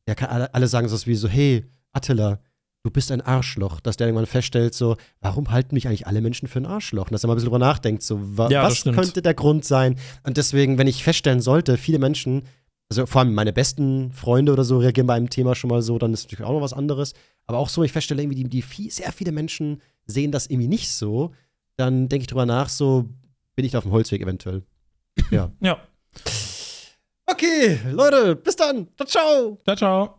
ja, alle, sagen so wie so, hey, Attila, du bist ein Arschloch, dass der irgendwann feststellt, so, warum halten mich eigentlich alle Menschen für ein Arschloch? Und dass er mal ein bisschen drüber nachdenkt, so, wa Ja, was könnte der Grund sein? Und deswegen, wenn ich feststellen sollte, viele Menschen, also vor allem meine besten Freunde oder so reagieren bei einem Thema schon mal so, dann ist natürlich auch noch was anderes. Aber auch so, ich feststelle, irgendwie, die, die viel, sehr viele Menschen sehen das irgendwie nicht so, dann denke ich drüber nach, so, bin ich da auf dem Holzweg eventuell. Ja. Ja, Okay, Leute, bis dann. Ciao, ciao. ciao, ciao.